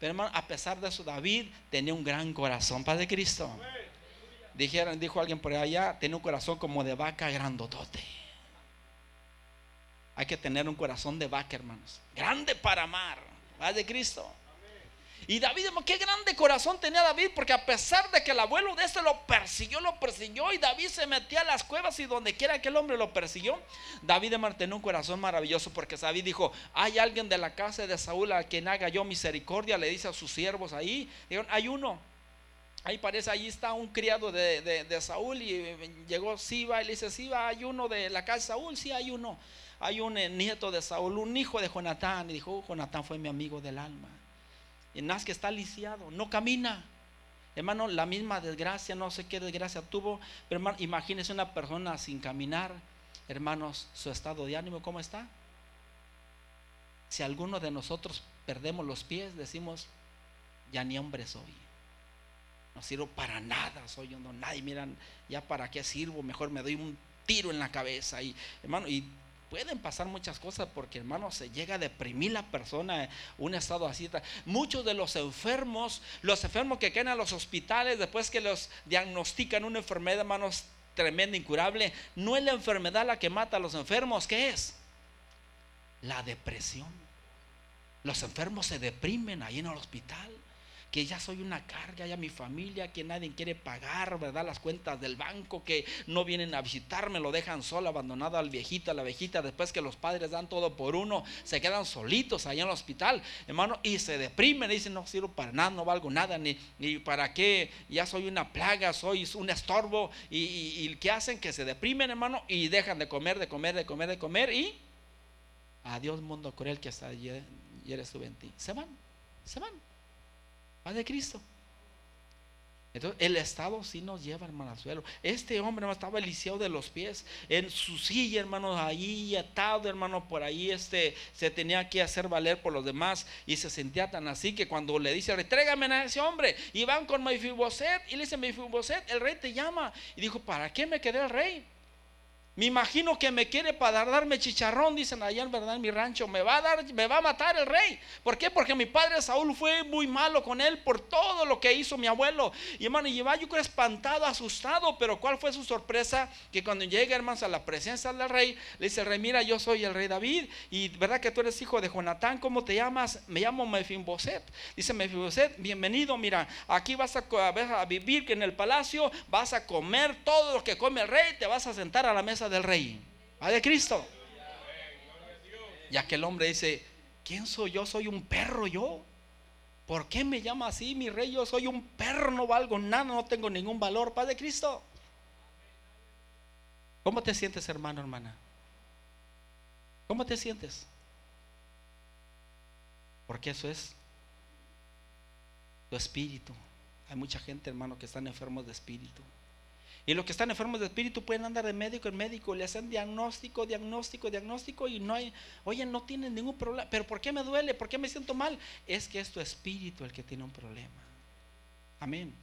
Pero hermano, a pesar de eso, David tenía un gran corazón, Padre Cristo. Dijeron, dijo alguien por allá, tenía un corazón como de vaca grandotote. Hay que tener un corazón de vaca, hermanos. Grande para amar. Padre Cristo. Y David, qué grande corazón tenía David, porque a pesar de que el abuelo de este lo persiguió, lo persiguió, y David se metía a las cuevas y donde quiera que el hombre lo persiguió, David tenía un corazón maravilloso, porque David dijo, hay alguien de la casa de Saúl a quien haga yo misericordia, le dice a sus siervos ahí, hay uno. Ahí parece, ahí está un criado de, Saúl y llegó Siba y le dice, Siba, hay uno de la casa de Saúl, sí hay uno. Hay un nieto de Saúl, un hijo de Jonatán. Y dijo, oh, Jonatán fue mi amigo del alma. Más que está lisiado, no camina. Hermano, la misma desgracia, no sé qué desgracia tuvo, pero hermano, imagínese una persona sin caminar, hermanos, su estado de ánimo, ¿cómo está? Si alguno de nosotros perdemos los pies, decimos, ya ni hombre soy. No sirvo para nada, soy yo, no nadie, miran, ya para qué sirvo, mejor me doy un tiro en la cabeza. Y hermano, y pueden pasar muchas cosas porque hermano se llega a deprimir la persona un estado así. Muchos de los enfermos los enfermos que caen a los hospitales después que los diagnostican una enfermedad hermanos tremenda incurable. No es la enfermedad la que mata a los enfermos ¿qué es? la depresión. Los enfermos se deprimen ahí en el hospital que ya soy una carga ya mi familia, que nadie quiere pagar, ¿verdad? Las cuentas del banco, que no vienen a visitarme, lo dejan solo, abandonado al viejito, a la viejita, después que los padres dan todo por uno, se quedan solitos allá en el hospital, hermano, y se deprimen, dicen, no sirvo para nada, no valgo nada, ni, ni para qué, ya soy una plaga, soy un estorbo, y, y, ¿qué hacen? Que se deprimen, hermano, y dejan de comer, de comer, de comer, de comer, y adiós mundo cruel que hasta ayer, estuve en ti. Se van, se van. Paz de Cristo. Entonces, el Estado sí nos lleva, hermano, al suelo. Este hombre, hermano, estaba lisiado de los pies, en su silla, hermano, ahí atado, hermano, por ahí, este, se tenía que hacer valer por los demás y se sentía tan así que cuando le dice, retrégame a ese hombre, y van con Mefiboset, y le dice, Mefiboset, el rey te llama. Y dijo, ¿para qué me quedé el rey? Me imagino que me quiere para darme chicharrón, dicen allá en verdad en mi rancho. Me va a dar, me va a matar el rey. ¿Por qué? Porque mi padre Saúl fue muy malo con él por todo lo que hizo mi abuelo. Y hermano, y yo creo espantado, asustado. Pero ¿cuál fue su sorpresa? Que cuando llega, hermanos, a la presencia del rey, le dice rey, mira, yo soy el rey David. Y verdad que tú eres hijo de Jonatán, ¿cómo te llamas? Me llamo Mefimboset. Dice Mefimboset, bienvenido, mira, aquí vas a, a vivir en el palacio, vas a comer todo lo que come el rey, te vas a sentar a la mesa del rey. Va de Cristo. Ya que el hombre dice, ¿quién soy yo? Soy un perro yo. ¿Por qué me llama así, mi rey? Yo soy un perro, no valgo nada, no tengo ningún valor. Padre Cristo. ¿Cómo te sientes, hermano, hermana? ¿Cómo te sientes? Porque eso es tu espíritu. Hay mucha gente, hermano, que están enfermos de espíritu. Y los que están enfermos de espíritu pueden andar de médico en médico, le hacen diagnóstico, diagnóstico, diagnóstico y no hay, oye, no tienen ningún problema. Pero ¿por qué me duele? ¿Por qué me siento mal? Es que es tu espíritu el que tiene un problema. Amén.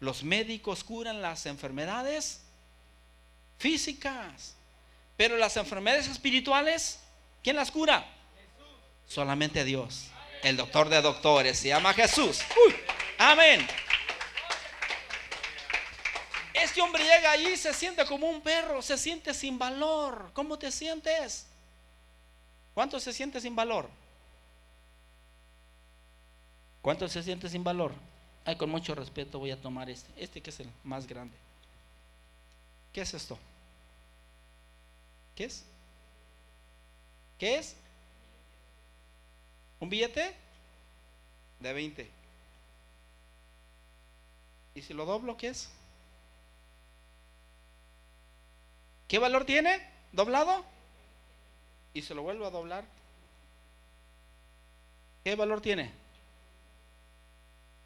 Los médicos curan las enfermedades físicas, pero las enfermedades espirituales, ¿quién las cura? Solamente Dios. El doctor de doctores se llama Jesús. amén. Este hombre llega y se siente como un perro, se siente sin valor. ¿Cómo te sientes? ¿Cuánto se siente sin valor? ¿Cuánto se siente sin valor? Ay, con mucho respeto voy a tomar este. Este que es el más grande. ¿Qué es esto? ¿Qué es? ¿Qué es? ¿Un billete? De 20. ¿Y si lo doblo, qué es? ¿Qué valor tiene? ¿Doblado? Y se lo vuelvo a doblar. ¿Qué valor tiene?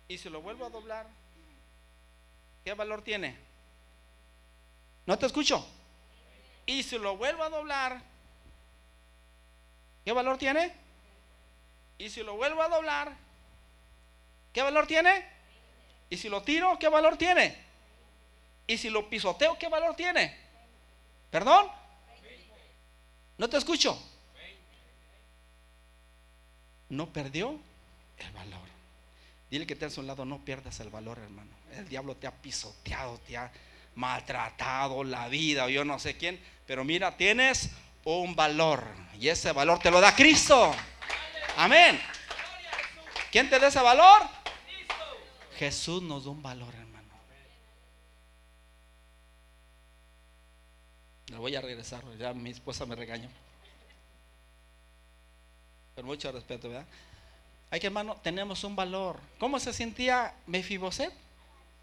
Y se lo vuelvo a doblar. ¿Qué valor tiene? No te escucho. Y si lo vuelvo a doblar, ¿qué valor tiene? Y si lo vuelvo a doblar, ¿qué valor tiene? Y si lo tiro, ¿qué valor tiene? Y si lo pisoteo, ¿qué valor tiene? ¿Perdón? No te escucho. No perdió el valor. Dile que te a un lado, no pierdas el valor, hermano. El diablo te ha pisoteado, te ha maltratado la vida o yo no sé quién. Pero mira, tienes un valor. Y ese valor te lo da Cristo. Amén. ¿Quién te da ese valor? Jesús nos da un valor, hermano. Me voy a regresar, ya mi esposa me regañó. Con mucho respeto, ¿verdad? Hay que, hermano, tenemos un valor. ¿Cómo se sentía Mefiboset?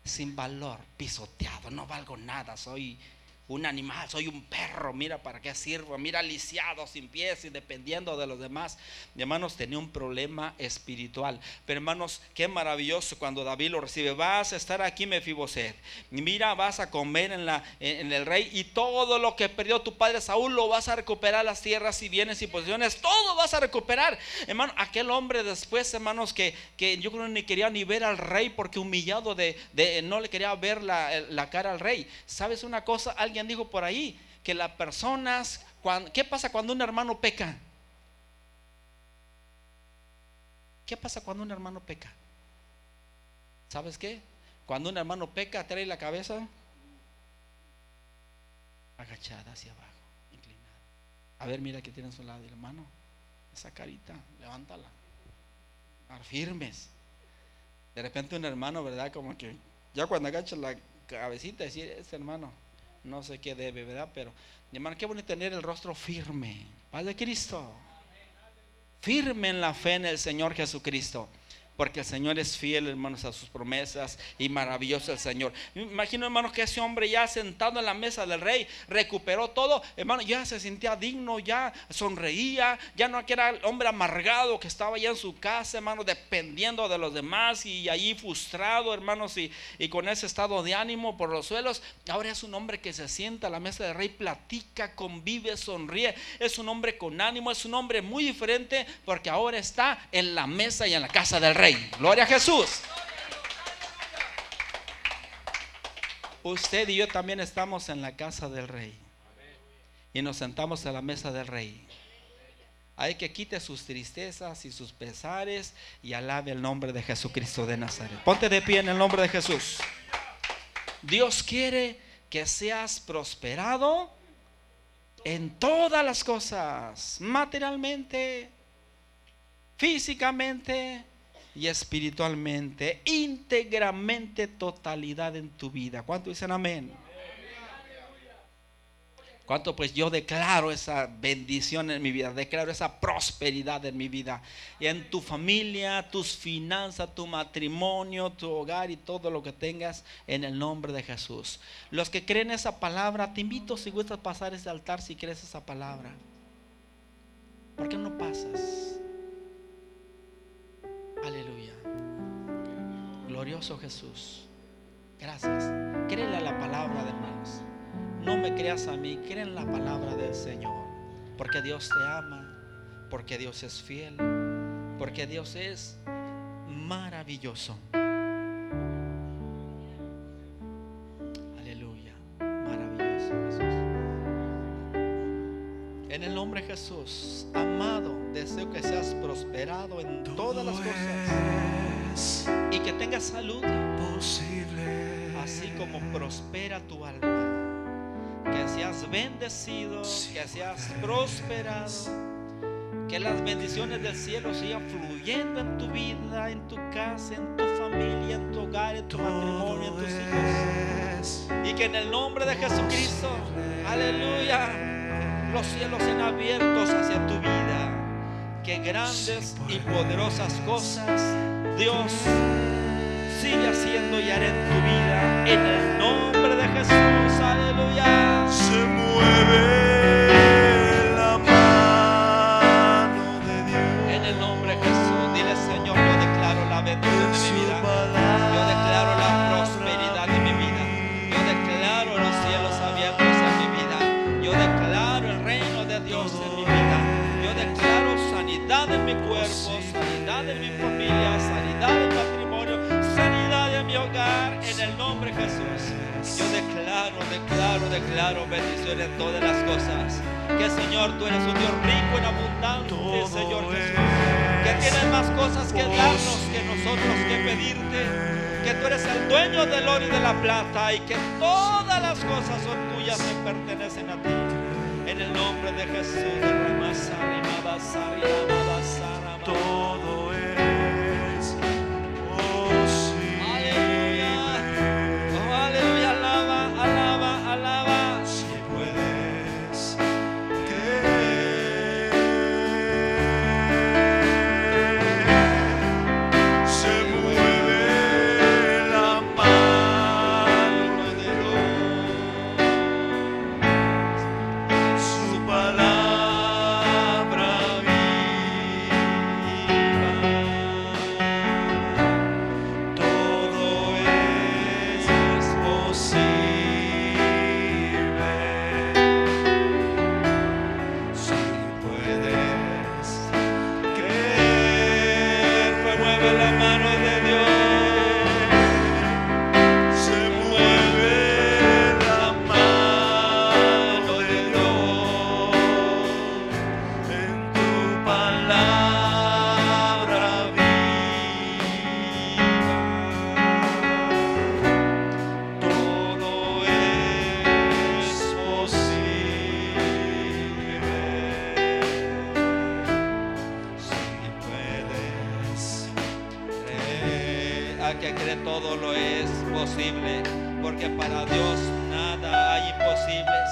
Sin valor, pisoteado, no valgo nada, soy, un animal, soy un perro, mira para qué sirvo, mira lisiado, sin pies y dependiendo de los demás. Hermanos, tenía un problema espiritual. Pero hermanos, qué maravilloso cuando David lo recibe. Vas a estar aquí, Mefiboset. Mira, vas a comer en, la, en el rey y todo lo que perdió tu padre Saúl lo vas a recuperar, las tierras y bienes y posiciones, todo vas a recuperar. Hermano, aquel hombre después, hermanos, que, que yo creo ni quería ni ver al rey porque humillado de, de no le quería ver la, la cara al rey. ¿Sabes una cosa? Alguien alguien dijo por ahí que las personas, ¿qué pasa cuando un hermano peca? ¿Qué pasa cuando un hermano peca? ¿Sabes qué? Cuando un hermano peca, trae la cabeza agachada hacia abajo, inclinada. A ver, mira que tiene a su lado, hermano, esa carita, levántala. Firmes. De repente un hermano, ¿verdad? Como que ya cuando agacha la cabecita, decir, ese hermano, no sé qué debe, ¿verdad? Pero, hermano, qué bueno tener el rostro firme. Padre Cristo. Firme en la fe en el Señor Jesucristo porque el Señor es fiel, hermanos, a sus promesas y maravilloso el Señor. imagino, hermanos, que ese hombre ya sentado en la mesa del rey recuperó todo, hermano, ya se sentía digno, ya sonreía, ya no era el hombre amargado que estaba ya en su casa, hermano, dependiendo de los demás y allí frustrado, hermanos, y, y con ese estado de ánimo por los suelos. Ahora es un hombre que se sienta a la mesa del rey, platica, convive, sonríe. Es un hombre con ánimo, es un hombre muy diferente porque ahora está en la mesa y en la casa del rey. Gloria a Jesús. Usted y yo también estamos en la casa del rey. Y nos sentamos a la mesa del rey. Hay que quite sus tristezas y sus pesares y alabe el nombre de Jesucristo de Nazaret. Ponte de pie en el nombre de Jesús. Dios quiere que seas prosperado en todas las cosas, materialmente, físicamente, y espiritualmente, íntegramente totalidad en tu vida. ¿Cuánto dicen amén? ¿Cuánto pues yo declaro esa bendición en mi vida? Declaro esa prosperidad en mi vida. Y en tu familia, tus finanzas, tu matrimonio, tu hogar y todo lo que tengas en el nombre de Jesús. Los que creen esa palabra, te invito si gustas pasar ese altar si crees esa palabra. ¿Por qué no pasas? Aleluya. Glorioso Jesús. Gracias. Créele a la palabra de hermanos. No me creas a mí, cree en la palabra del Señor. Porque Dios te ama, porque Dios es fiel, porque Dios es maravilloso. El nombre de Jesús, amado deseo que seas prosperado en todas las cosas y que tengas salud. posible, así como prospera tu alma. Que seas bendecido, que seas prosperado, que las bendiciones del cielo sigan fluyendo en tu vida, en tu casa, en tu familia, en tu hogar, en tu matrimonio, en tus hijos. Y que en el nombre de Jesucristo, aleluya, los cielos sean abiertos hacia tu vida que grandes y poderosas cosas Dios sigue haciendo y hará en tu vida. En el nombre de Jesús, aleluya. Se mueve. Declaro, declaro bendiciones en todas las cosas. Que Señor, tú eres un Dios rico en abundante, Señor Jesús. Que tienes más cosas que darnos que nosotros que pedirte. Que tú eres el dueño del oro y de la plata y que todas las cosas son tuyas y pertenecen a ti. En el nombre de Jesús, todo cree porque para Dios nada hay imposibles.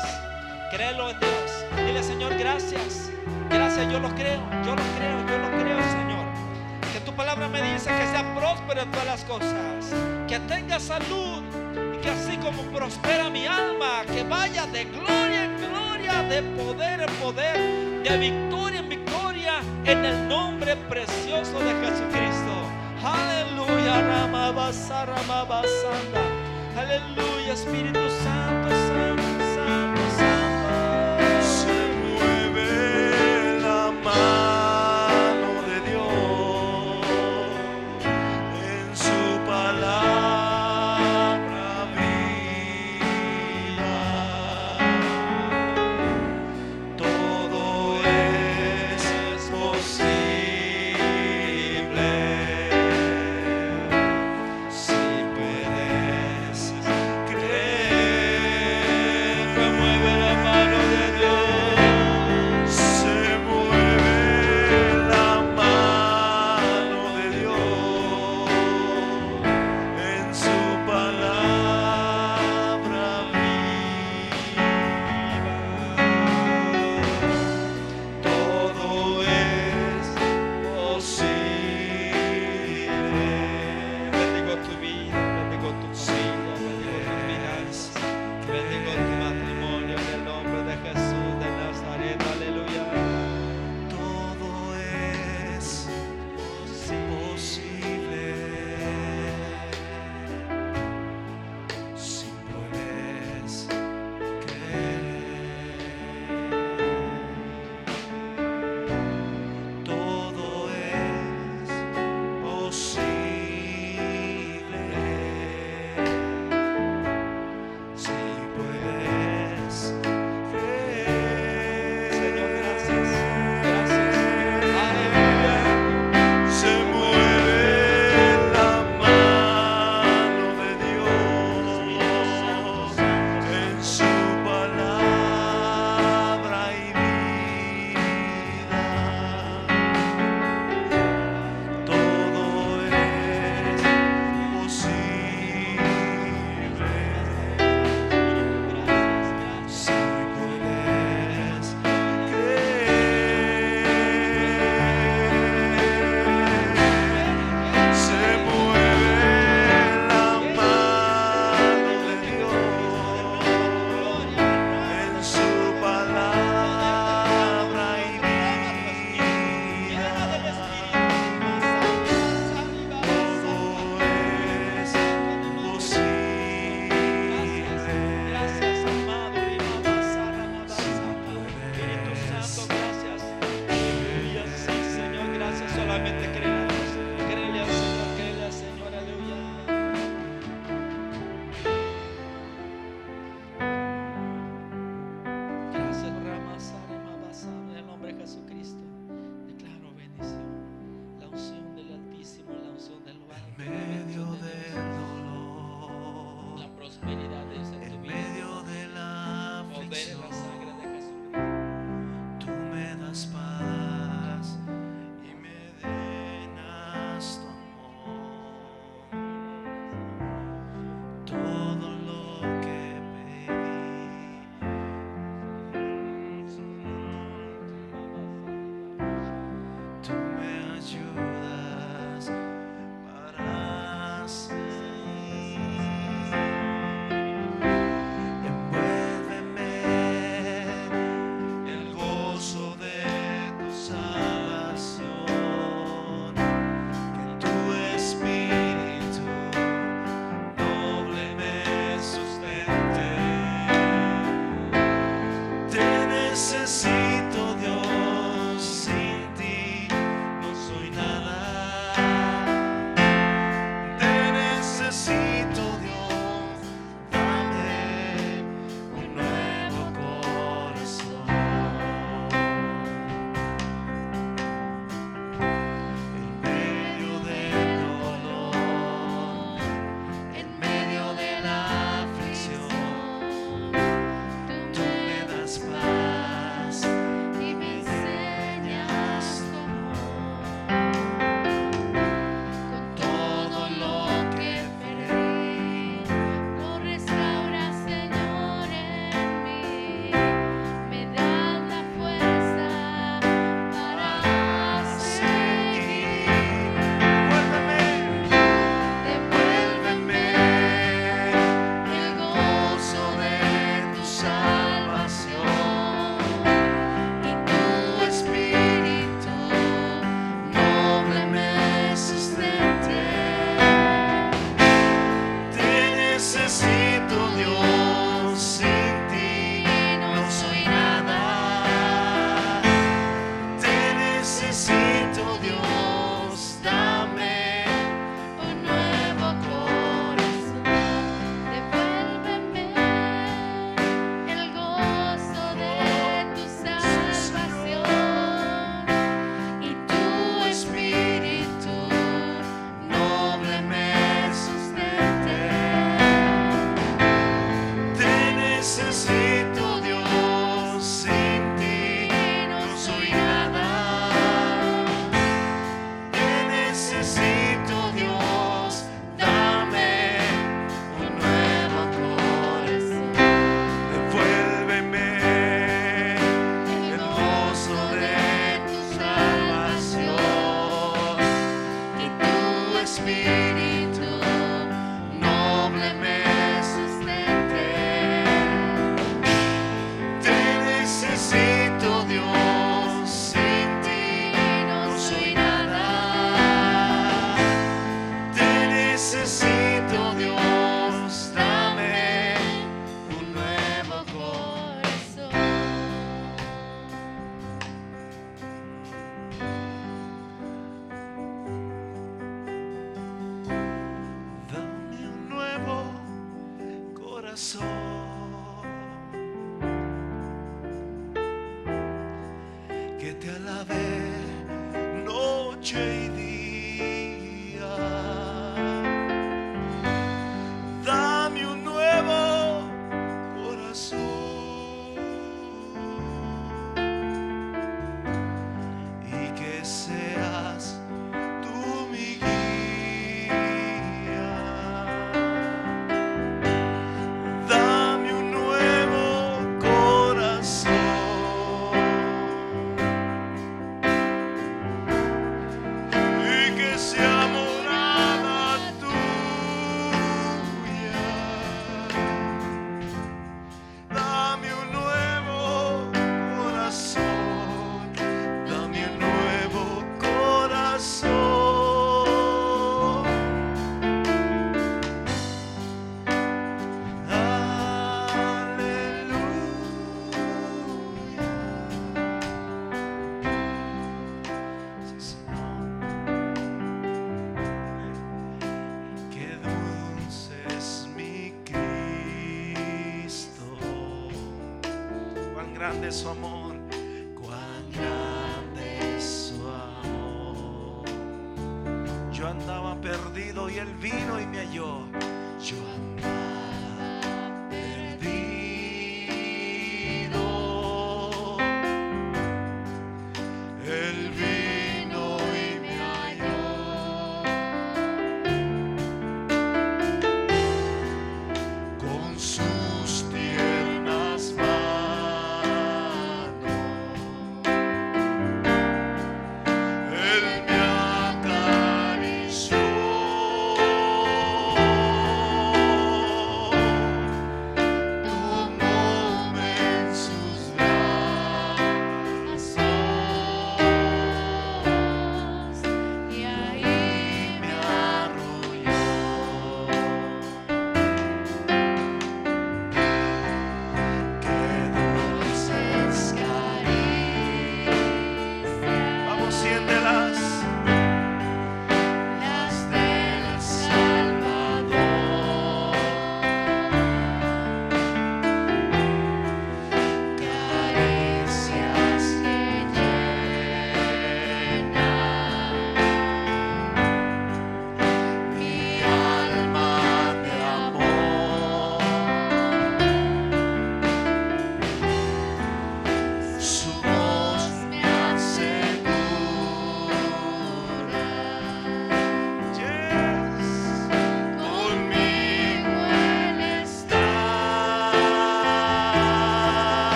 Créelo en Dios. Dile, Señor, gracias. Gracias, yo lo creo, yo lo creo, yo lo creo, Señor. Que tu palabra me dice que sea próspero en todas las cosas, que tenga salud y que así como prospera mi alma, que vaya de gloria en gloria, de poder en poder, de victoria en victoria, en el nombre precioso de Jesucristo. Aleluya, Ramabasa, Ramabasanda. Aleluya, Espíritu Santo, Santo,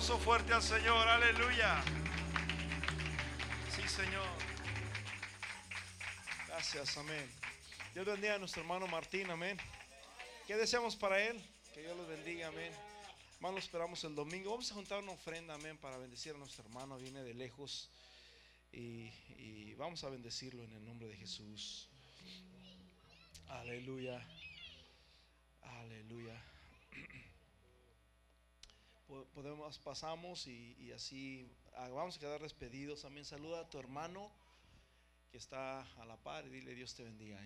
aplauso fuerte al Señor, aleluya. Sí, Señor. Gracias, amén. Dios bendiga a nuestro hermano Martín, amén. ¿Qué deseamos para él? Que Dios los bendiga, amén. Hermano, esperamos el domingo. Vamos a juntar una ofrenda, amén, para bendecir a nuestro hermano. Viene de lejos y vamos a bendecirlo en el nombre de Jesús. Aleluya. Aleluya. Po- Podemos, pasamos y, y así ah, vamos a quedar despedidos. También saluda a tu hermano que está a la par y dile Dios te bendiga.